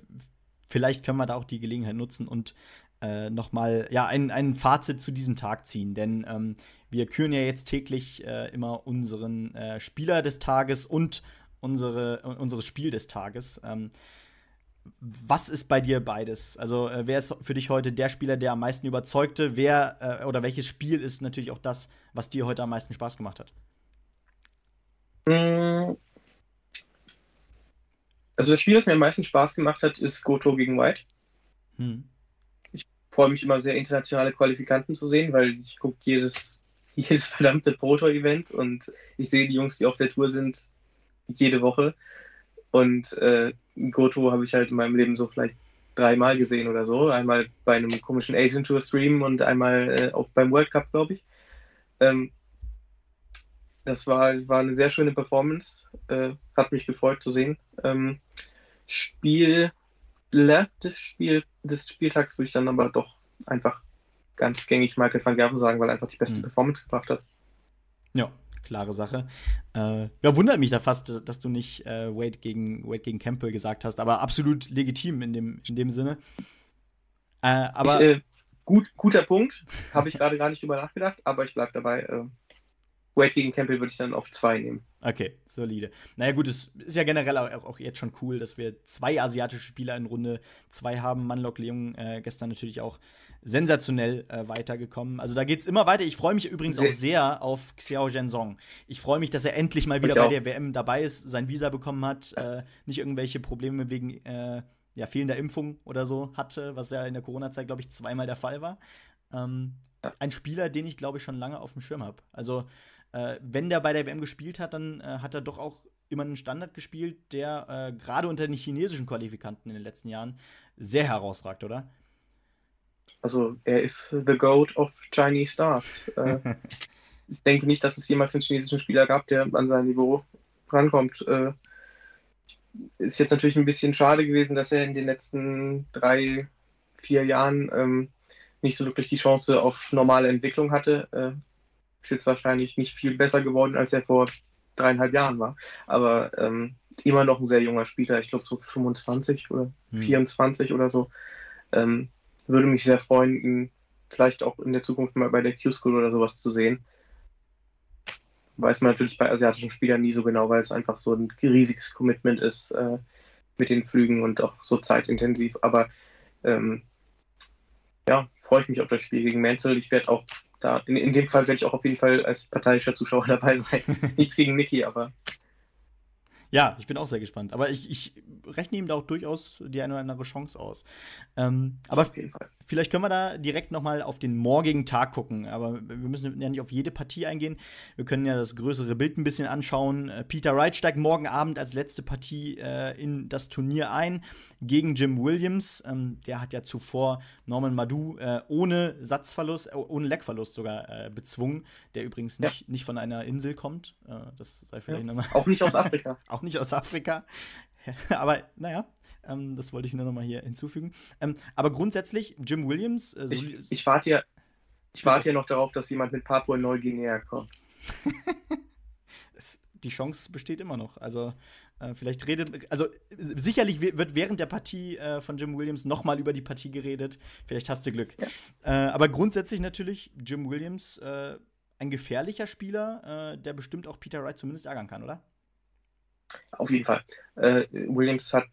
vielleicht können wir da auch die Gelegenheit nutzen und äh, nochmal ja, ein, ein Fazit zu diesem Tag ziehen. Denn ähm, wir küren ja jetzt täglich äh, immer unseren äh, Spieler des Tages und unsere, unseres Spiel des Tages. Ähm, was ist bei dir beides? Also, äh, wer ist für dich heute der Spieler, der am meisten überzeugte? Wer äh, oder welches Spiel ist natürlich auch das, was dir heute am meisten Spaß gemacht hat? Hm. Also, das Spiel, das mir am meisten Spaß gemacht hat, ist Goto gegen White. Hm. Ich freue mich immer sehr, internationale Qualifikanten zu sehen, weil ich gucke jedes, [laughs] jedes verdammte Proto-Event und ich sehe die Jungs, die auf der Tour sind, jede Woche. Und äh, Goto habe ich halt in meinem Leben so vielleicht dreimal gesehen oder so. Einmal bei einem komischen Asian Tour Stream und einmal äh, auch beim World Cup, glaube ich. Ähm, das war, war eine sehr schöne Performance. Äh, hat mich gefreut zu sehen. Ähm, Spiel des, Spiel, des Spieltags würde ich dann aber doch einfach ganz gängig Michael van Gerven sagen, weil er einfach die beste mhm. Performance gebracht hat. Ja, klare Sache. Äh, ja, wundert mich da fast, dass du nicht äh, Wade, gegen, Wade gegen Campbell gesagt hast, aber absolut legitim in dem, in dem Sinne. Äh, aber ich, äh, gut, guter Punkt, habe ich gerade gar nicht drüber nachgedacht, aber ich bleibe dabei. Wade gegen Campbell würde ich dann auf zwei nehmen. Okay, solide. Naja, gut, es ist ja generell auch, auch, jetzt schon cool, dass wir zwei asiatische Spieler in Runde zwei haben. Manlock Leung äh, gestern natürlich auch sensationell äh, weitergekommen. Also da geht es immer weiter. Ich freue mich übrigens sehr. auch sehr auf Xiao Zhenzong. Ich freue mich, dass er endlich mal wieder bei der WM dabei ist, sein Visa bekommen hat, äh, nicht irgendwelche Probleme wegen äh, ja, fehlender Impfung oder so hatte, was ja in der Corona-Zeit, glaube ich, zweimal der Fall war. Ähm, ein Spieler, den ich, glaube ich, schon lange auf dem Schirm habe. Also, äh, wenn der bei der WM gespielt hat, dann äh, hat er doch auch immer einen Standard gespielt, der äh, gerade unter den chinesischen Qualifikanten in den letzten Jahren sehr herausragt, oder? Also er ist the goat of Chinese Stars. äh, [laughs] ich denke nicht, dass es jemals einen chinesischen Spieler gab, der an sein Niveau rankommt. Äh, ist jetzt natürlich ein bisschen schade gewesen, dass er in den letzten drei, vier Jahren ähm, nicht so wirklich die Chance auf normale Entwicklung hatte. Ist jetzt wahrscheinlich nicht viel besser geworden, als er vor dreieinhalb Jahren war. Aber ähm, immer noch ein sehr junger Spieler, ich glaube so 25 oder hm. 24 oder so. Ähm, würde mich sehr freuen, ihn vielleicht auch in der Zukunft mal bei der Q-School oder sowas zu sehen. Weiß man natürlich bei asiatischen Spielern nie so genau, weil es einfach so ein riesiges Commitment ist äh, mit den Flügen und auch so zeitintensiv. Aber ähm, ja, freue ich mich auf das Spiel gegen Menzel. Ich werde auch da, in, in dem Fall werde ich auch auf jeden Fall als parteiischer Zuschauer [laughs] dabei sein. [laughs] Nichts gegen Niki, aber ja, ich bin auch sehr gespannt. Aber ich, ich rechne ihm da auch durchaus die eine oder andere Chance aus. Ähm, aber auf jeden Fall. vielleicht können wir da direkt noch mal auf den morgigen Tag gucken. Aber wir müssen ja nicht auf jede Partie eingehen. Wir können ja das größere Bild ein bisschen anschauen. Äh, Peter Wright steigt morgen Abend als letzte Partie äh, in das Turnier ein gegen Jim Williams. Ähm, der hat ja zuvor Norman Madu äh, ohne Satzverlust, äh, ohne Leckverlust sogar äh, bezwungen. Der übrigens nicht, ja. nicht von einer Insel kommt. Äh, das sei vielleicht ja. nochmal. Auch nicht aus Afrika. [laughs] auch nicht aus Afrika. [laughs] aber naja, ähm, das wollte ich nur noch mal hier hinzufügen. Ähm, aber grundsätzlich, Jim Williams. Äh, so ich, ich warte ja, ich warte ja noch darauf, dass jemand mit Papua-Neuguinea kommt. [laughs] die Chance besteht immer noch. Also äh, vielleicht redet, also sicherlich wird während der Partie äh, von Jim Williams noch mal über die Partie geredet. Vielleicht hast du Glück. Ja. Äh, aber grundsätzlich natürlich Jim Williams äh, ein gefährlicher Spieler, äh, der bestimmt auch Peter Wright zumindest ärgern kann, oder? Auf jeden Fall. Äh, Williams hat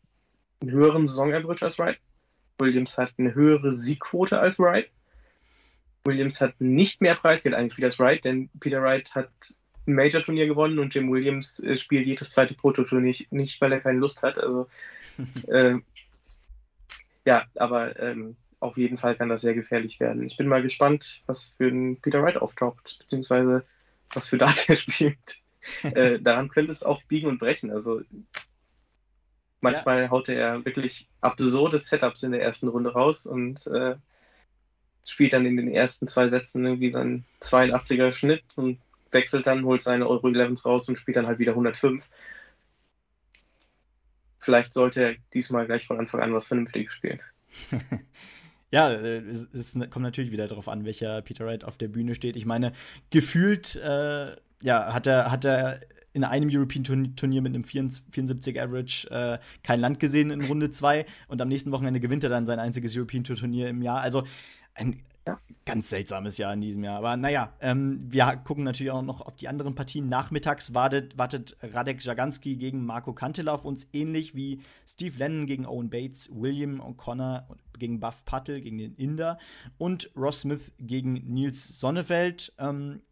einen höheren Saison-Average als Wright. Williams hat eine höhere Siegquote als Wright. Williams hat nicht mehr Preisgeld eingespielt als Wright, denn Peter Wright hat ein Major-Turnier gewonnen und Jim Williams äh, spielt jedes zweite Proto-Turnier nicht, nicht, weil er keine Lust hat. Also, [laughs] äh, ja, aber ähm, auf jeden Fall kann das sehr gefährlich werden. Ich bin mal gespannt, was für ein Peter Wright auftaucht, beziehungsweise was für [laughs] Data er spielt. [laughs] äh, daran könnte es auch biegen und brechen. Also manchmal ja. haut er wirklich absurde Setups in der ersten Runde raus und äh, spielt dann in den ersten zwei Sätzen irgendwie seinen 82er Schnitt und wechselt dann, holt seine Euro 11s raus und spielt dann halt wieder 105. Vielleicht sollte er diesmal gleich von Anfang an was Vernünftiges spielen. [laughs] Ja, äh, es, es, kommt natürlich wieder darauf an, welcher Peter Wright auf der Bühne steht. Ich meine, gefühlt äh, ja, hat er, hat er in einem European Turnier mit einem 74 Average äh, kein Land gesehen in Runde 2 und am nächsten Wochenende gewinnt er dann sein einziges European Turnier im Jahr. Also ein ja. ganz seltsames Jahr in diesem Jahr. Aber naja, ähm, wir gucken natürlich auch noch auf die anderen Partien. Nachmittags wartet, wartet Radek Jaganski gegen Marco Kantela auf uns, ähnlich wie Steve Lennon gegen Owen Bates, William O'Connor gegen Buff Patel, gegen den Inder und Ross Smith gegen Nils Sonnefeld. Ähm,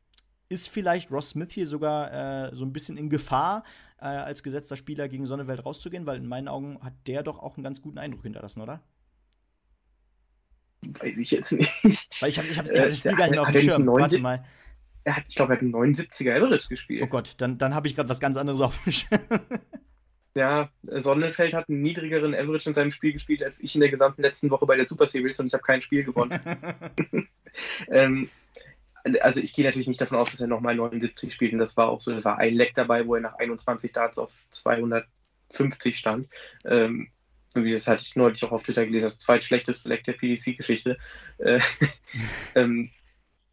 ist vielleicht Ross Smith hier sogar äh, so ein bisschen in Gefahr, äh, als gesetzter Spieler gegen Sonnewelt rauszugehen? Weil in meinen Augen hat der doch auch einen ganz guten Eindruck hinterlassen, oder? Weiß ich jetzt nicht. Weil ich habe ich hab, äh, das Spiel gar nicht auf dem Schirm. Warte mal. Er hat, ich glaube, er hat einen 79er Average gespielt. Oh Gott, dann, dann habe ich gerade was ganz anderes auf dem Schirm. [laughs] Ja, Sonnenfeld hat einen niedrigeren Average in seinem Spiel gespielt als ich in der gesamten letzten Woche bei der Super Series und ich habe kein Spiel gewonnen. [laughs] [laughs] ähm, also ich gehe natürlich nicht davon aus, dass er nochmal 79 spielt. Und das war auch so, da war ein Leck dabei, wo er nach 21 Darts auf 250 stand. Ähm, das hatte ich neulich auch auf Twitter gelesen, das zweitschlechteste Leck der PDC-Geschichte. Äh, [laughs] ähm,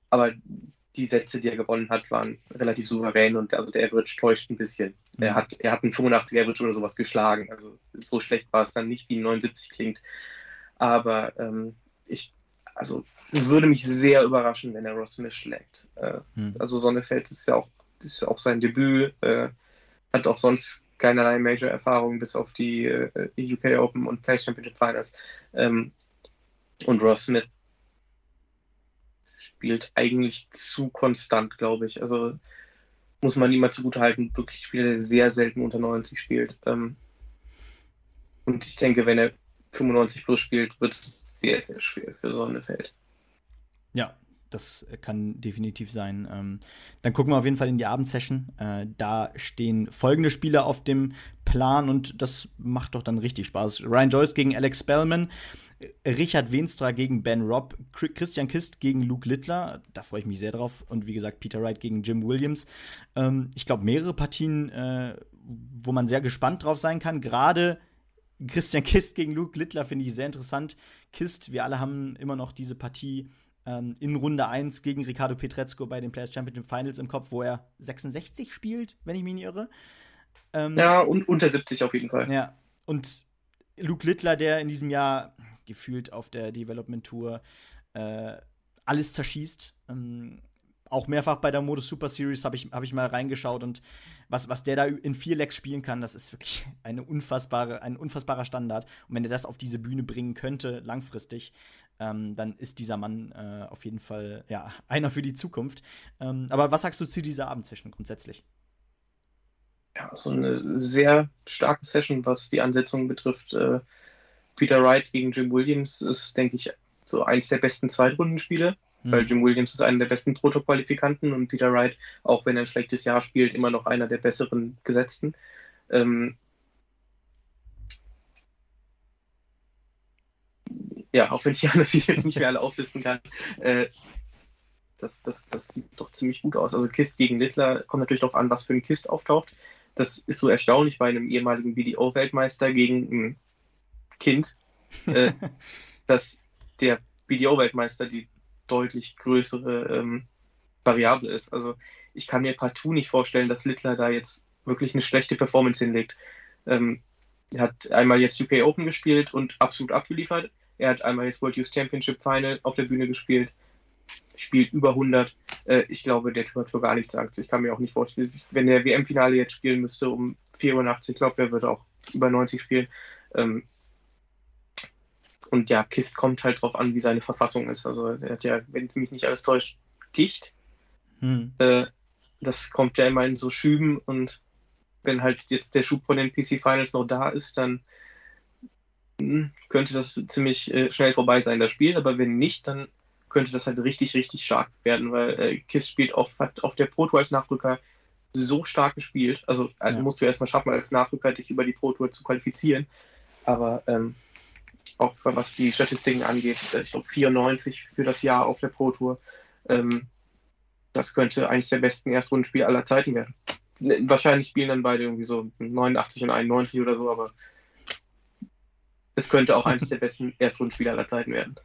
aber die Sätze, die er gewonnen hat, waren relativ souverän und also der Average täuscht ein bisschen. Mhm. Er, hat, er hat einen 85 Average oder sowas geschlagen. Also so schlecht war es dann nicht, wie ein 79 klingt. Aber ähm, ich also würde mich sehr überraschen, wenn er Ross Smith schlägt. Äh, hm. Also Sonnefeld ist ja auch, ist ja auch sein Debüt, äh, hat auch sonst keinerlei Major-Erfahrung bis auf die äh, UK Open und Place Championship Finals. Ähm, und Ross Smith spielt eigentlich zu konstant, glaube ich. Also muss man ihm mal zugute halten, wirklich Spieler, der sehr selten unter 90 spielt. Ähm, und ich denke, wenn er 95 plus spielt, wird es sehr, sehr schwer für Sonnefeld. Ja, das kann definitiv sein. Ähm, dann gucken wir auf jeden Fall in die Abendsession. Äh, da stehen folgende Spieler auf dem Plan und das macht doch dann richtig Spaß. Ryan Joyce gegen Alex Spellman, Richard Wenstra gegen Ben Robb, Christian Kist gegen Luke Littler. Da freue ich mich sehr drauf. Und wie gesagt, Peter Wright gegen Jim Williams. Ähm, ich glaube, mehrere Partien, äh, wo man sehr gespannt drauf sein kann. Gerade Christian Kist gegen Luke Littler finde ich sehr interessant. Kist, wir alle haben immer noch diese Partie ähm, in Runde 1 gegen Ricardo Petrezco bei den Players Championship Finals im Kopf, wo er 66 spielt, wenn ich mich nicht irre. Ähm, ja, und unter 70 auf jeden Fall. Ja, und Luke Littler, der in diesem Jahr gefühlt auf der Development Tour äh, alles zerschießt. Ähm, auch mehrfach bei der Modus Super Series habe ich, hab ich mal reingeschaut und was, was der da in vier Lecks spielen kann, das ist wirklich [laughs] eine unfassbare, ein unfassbarer Standard. Und wenn er das auf diese Bühne bringen könnte, langfristig, ähm, dann ist dieser Mann äh, auf jeden Fall ja, [laughs] einer für die Zukunft. Ähm, aber was sagst du zu dieser Abendsession grundsätzlich? Ja, so eine sehr starke Session, was die Ansetzung betrifft. Äh, Peter Wright gegen Jim Williams ist, denke ich, so eins der besten Zweitrundenspiele. Mhm. Weil Jim Williams ist einer der besten Protoqualifikanten und Peter Wright, auch wenn er ein schlechtes Jahr spielt, immer noch einer der besseren Gesetzten. Ähm ja, auch wenn ich ja natürlich jetzt nicht mehr alle auflisten kann, äh, das, das, das sieht doch ziemlich gut aus. Also Kist gegen Littler kommt natürlich darauf an, was für ein Kist auftaucht. Das ist so erstaunlich bei einem ehemaligen BDO-Weltmeister gegen ein Kind, äh, [laughs] dass der BDO-Weltmeister die deutlich größere ähm, Variable ist. Also ich kann mir partout nicht vorstellen, dass Littler da jetzt wirklich eine schlechte Performance hinlegt. Ähm, er hat einmal jetzt UK Open gespielt und absolut abgeliefert. Er hat einmal jetzt World Youth Championship Final auf der Bühne gespielt, spielt über 100. Äh, ich glaube, der Typ hat für gar nichts Angst. Ich kann mir auch nicht vorstellen, wenn der WM-Finale jetzt spielen müsste um 84, ich glaube, der würde auch über 90 spielen. Ähm, und ja, Kist kommt halt drauf an, wie seine Verfassung ist. Also er hat ja, wenn es mich nicht alles täuscht, dicht. Hm. Äh, das kommt ja immer in so Schüben und wenn halt jetzt der Schub von den PC Finals noch da ist, dann hm, könnte das ziemlich äh, schnell vorbei sein, das Spiel. Aber wenn nicht, dann könnte das halt richtig, richtig stark werden, weil äh, Kiss spielt auf, hat auf der Pro Tour als Nachrücker so stark gespielt. Also äh, ja. musst du erstmal schaffen, als Nachrücker dich über die Pro Tour zu qualifizieren. Aber ähm, auch was die Statistiken angeht. Äh, ich glaube 94 für das Jahr auf der Pro Tour. Ähm, das könnte eines der besten Erstrundenspiele aller Zeiten werden. Ne, wahrscheinlich spielen dann beide irgendwie so 89 und 91 oder so, aber es könnte auch eines der [laughs] besten Erstrundenspiele aller Zeiten werden.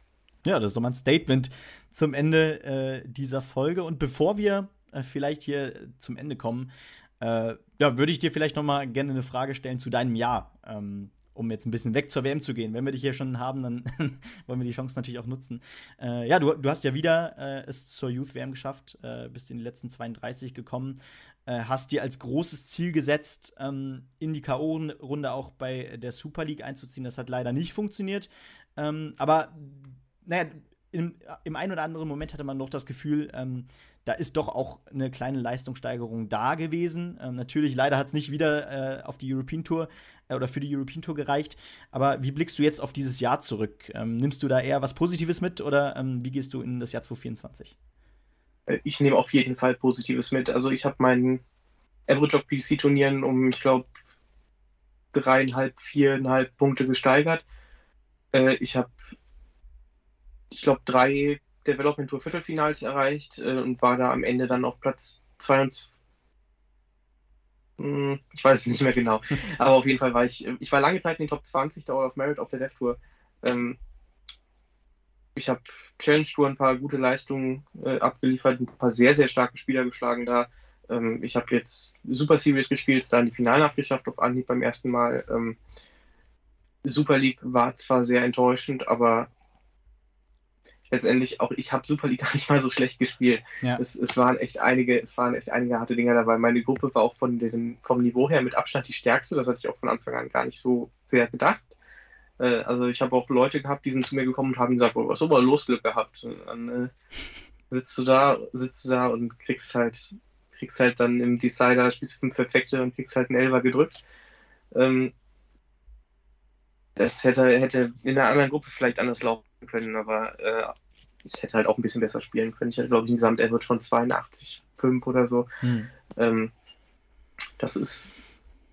Ja, das ist doch mal ein Statement zum Ende äh, dieser Folge. Und bevor wir äh, vielleicht hier zum Ende kommen, äh, ja, würde ich dir vielleicht noch mal gerne eine Frage stellen zu deinem Jahr. Ähm, um jetzt ein bisschen weg zur WM zu gehen. Wenn wir dich hier schon haben, dann [laughs] wollen wir die Chance natürlich auch nutzen. Äh, ja, du, du, hast ja wieder äh, es zur Youth WM geschafft, äh, bist in die letzten 32 gekommen, äh, hast dir als großes Ziel gesetzt, ähm, in die K.O.-Runde auch bei der Super League einzuziehen. Das hat leider nicht funktioniert. Ähm, aber naja, im, im einen oder anderen Moment hatte man noch das Gefühl, ähm, da ist doch auch eine kleine Leistungssteigerung da gewesen. Ähm, natürlich, leider hat es nicht wieder äh, auf die European Tour äh, oder für die European Tour gereicht. Aber wie blickst du jetzt auf dieses Jahr zurück? Ähm, nimmst du da eher was Positives mit oder ähm, wie gehst du in das Jahr 2024? Äh, ich nehme auf jeden Fall Positives mit. Also ich habe meinen Average of PC-Turnieren um, ich glaube, dreieinhalb, viereinhalb Punkte gesteigert. Äh, ich habe, ich glaube, drei Development Tour Viertelfinals erreicht äh, und war da am Ende dann auf Platz 22. Hm, ich weiß es nicht mehr genau. [laughs] Aber auf jeden Fall war ich, ich war lange Zeit in den Top 20 der All of Merit auf der Dev Tour. Ähm, ich habe Challenge Tour ein paar gute Leistungen äh, abgeliefert, ein paar sehr, sehr starke Spieler geschlagen da. Ähm, ich habe jetzt Super Series gespielt, da in die Finalnacht geschafft auf Anhieb beim ersten Mal. Ähm, Super League war zwar sehr enttäuschend, aber letztendlich auch, ich habe Super League [laughs] gar nicht mal so schlecht gespielt. Ja. Es, es, waren echt einige, es waren echt einige harte Dinger dabei. Meine Gruppe war auch von den, vom Niveau her mit Abstand die stärkste. Das hatte ich auch von Anfang an gar nicht so sehr gedacht. Äh, also ich habe auch Leute gehabt, die sind zu mir gekommen und haben gesagt, oh, was aber Losglück gehabt. Und dann äh, sitzt du da, sitzt du da und kriegst halt, kriegst halt dann im Decider, spielst du fünf Perfekte und kriegst halt einen Elfer gedrückt. Ähm, das hätte, hätte in einer anderen Gruppe vielleicht anders laufen können, aber äh, ich hätte halt auch ein bisschen besser spielen können. Ich hatte, glaube ich, ein Gesamt-Average von 82,5 oder so. Hm. Ähm, das ist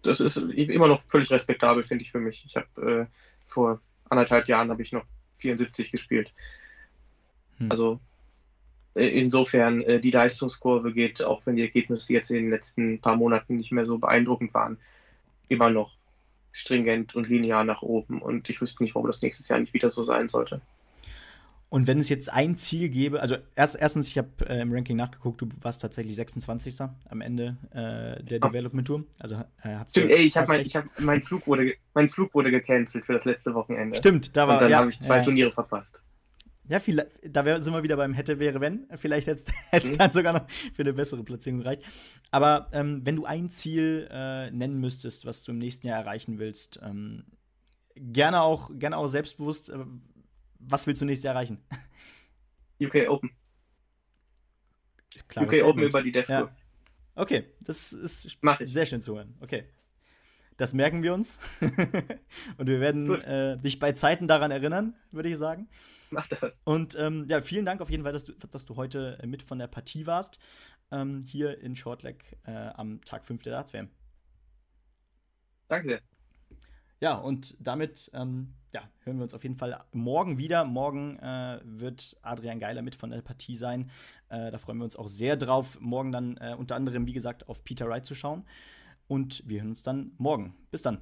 das ist immer noch völlig respektabel, finde ich für mich. Ich habe äh, vor anderthalb Jahren habe ich noch 74 gespielt. Hm. Also äh, insofern äh, die Leistungskurve geht, auch wenn die Ergebnisse jetzt in den letzten paar Monaten nicht mehr so beeindruckend waren, immer noch stringent und linear nach oben. Und ich wüsste nicht, warum das nächstes Jahr nicht wieder so sein sollte. Und wenn es jetzt ein Ziel gäbe, also erst, erstens, ich habe äh, im Ranking nachgeguckt, du warst tatsächlich 26. am Ende äh, der oh. Development Tour. Also äh, Stimmt, ey, ich habe mein, hab, mein Flug wurde mein Flug wurde gecancelt für das letzte Wochenende. Stimmt, da war Und dann ja, habe ich zwei Turniere verpasst. Ja, viel, da wär, sind wir wieder beim hätte, wäre, wenn. Vielleicht hätte es [laughs] mhm. dann sogar noch für eine bessere Platzierung gereicht. Aber ähm, wenn du ein Ziel äh, nennen müsstest, was du im nächsten Jahr erreichen willst, ähm, gerne, auch, gerne auch selbstbewusst, äh, was willst du nächstes Jahr erreichen? [laughs] UK Open. Klares UK Statement. Open über die Dev ja. Okay, das ist sehr schön zu hören. Okay. Das merken wir uns. [laughs] und wir werden äh, dich bei Zeiten daran erinnern, würde ich sagen. Mach das. Und ähm, ja, vielen Dank auf jeden Fall, dass du, dass du heute mit von der Partie warst. Ähm, hier in Shortleg äh, am Tag 5 der Darts-WM. Danke sehr. Ja, und damit ähm, ja, hören wir uns auf jeden Fall morgen wieder. Morgen äh, wird Adrian Geiler mit von der Partie sein. Äh, da freuen wir uns auch sehr drauf, morgen dann äh, unter anderem, wie gesagt, auf Peter Wright zu schauen. Und wir hören uns dann morgen. Bis dann.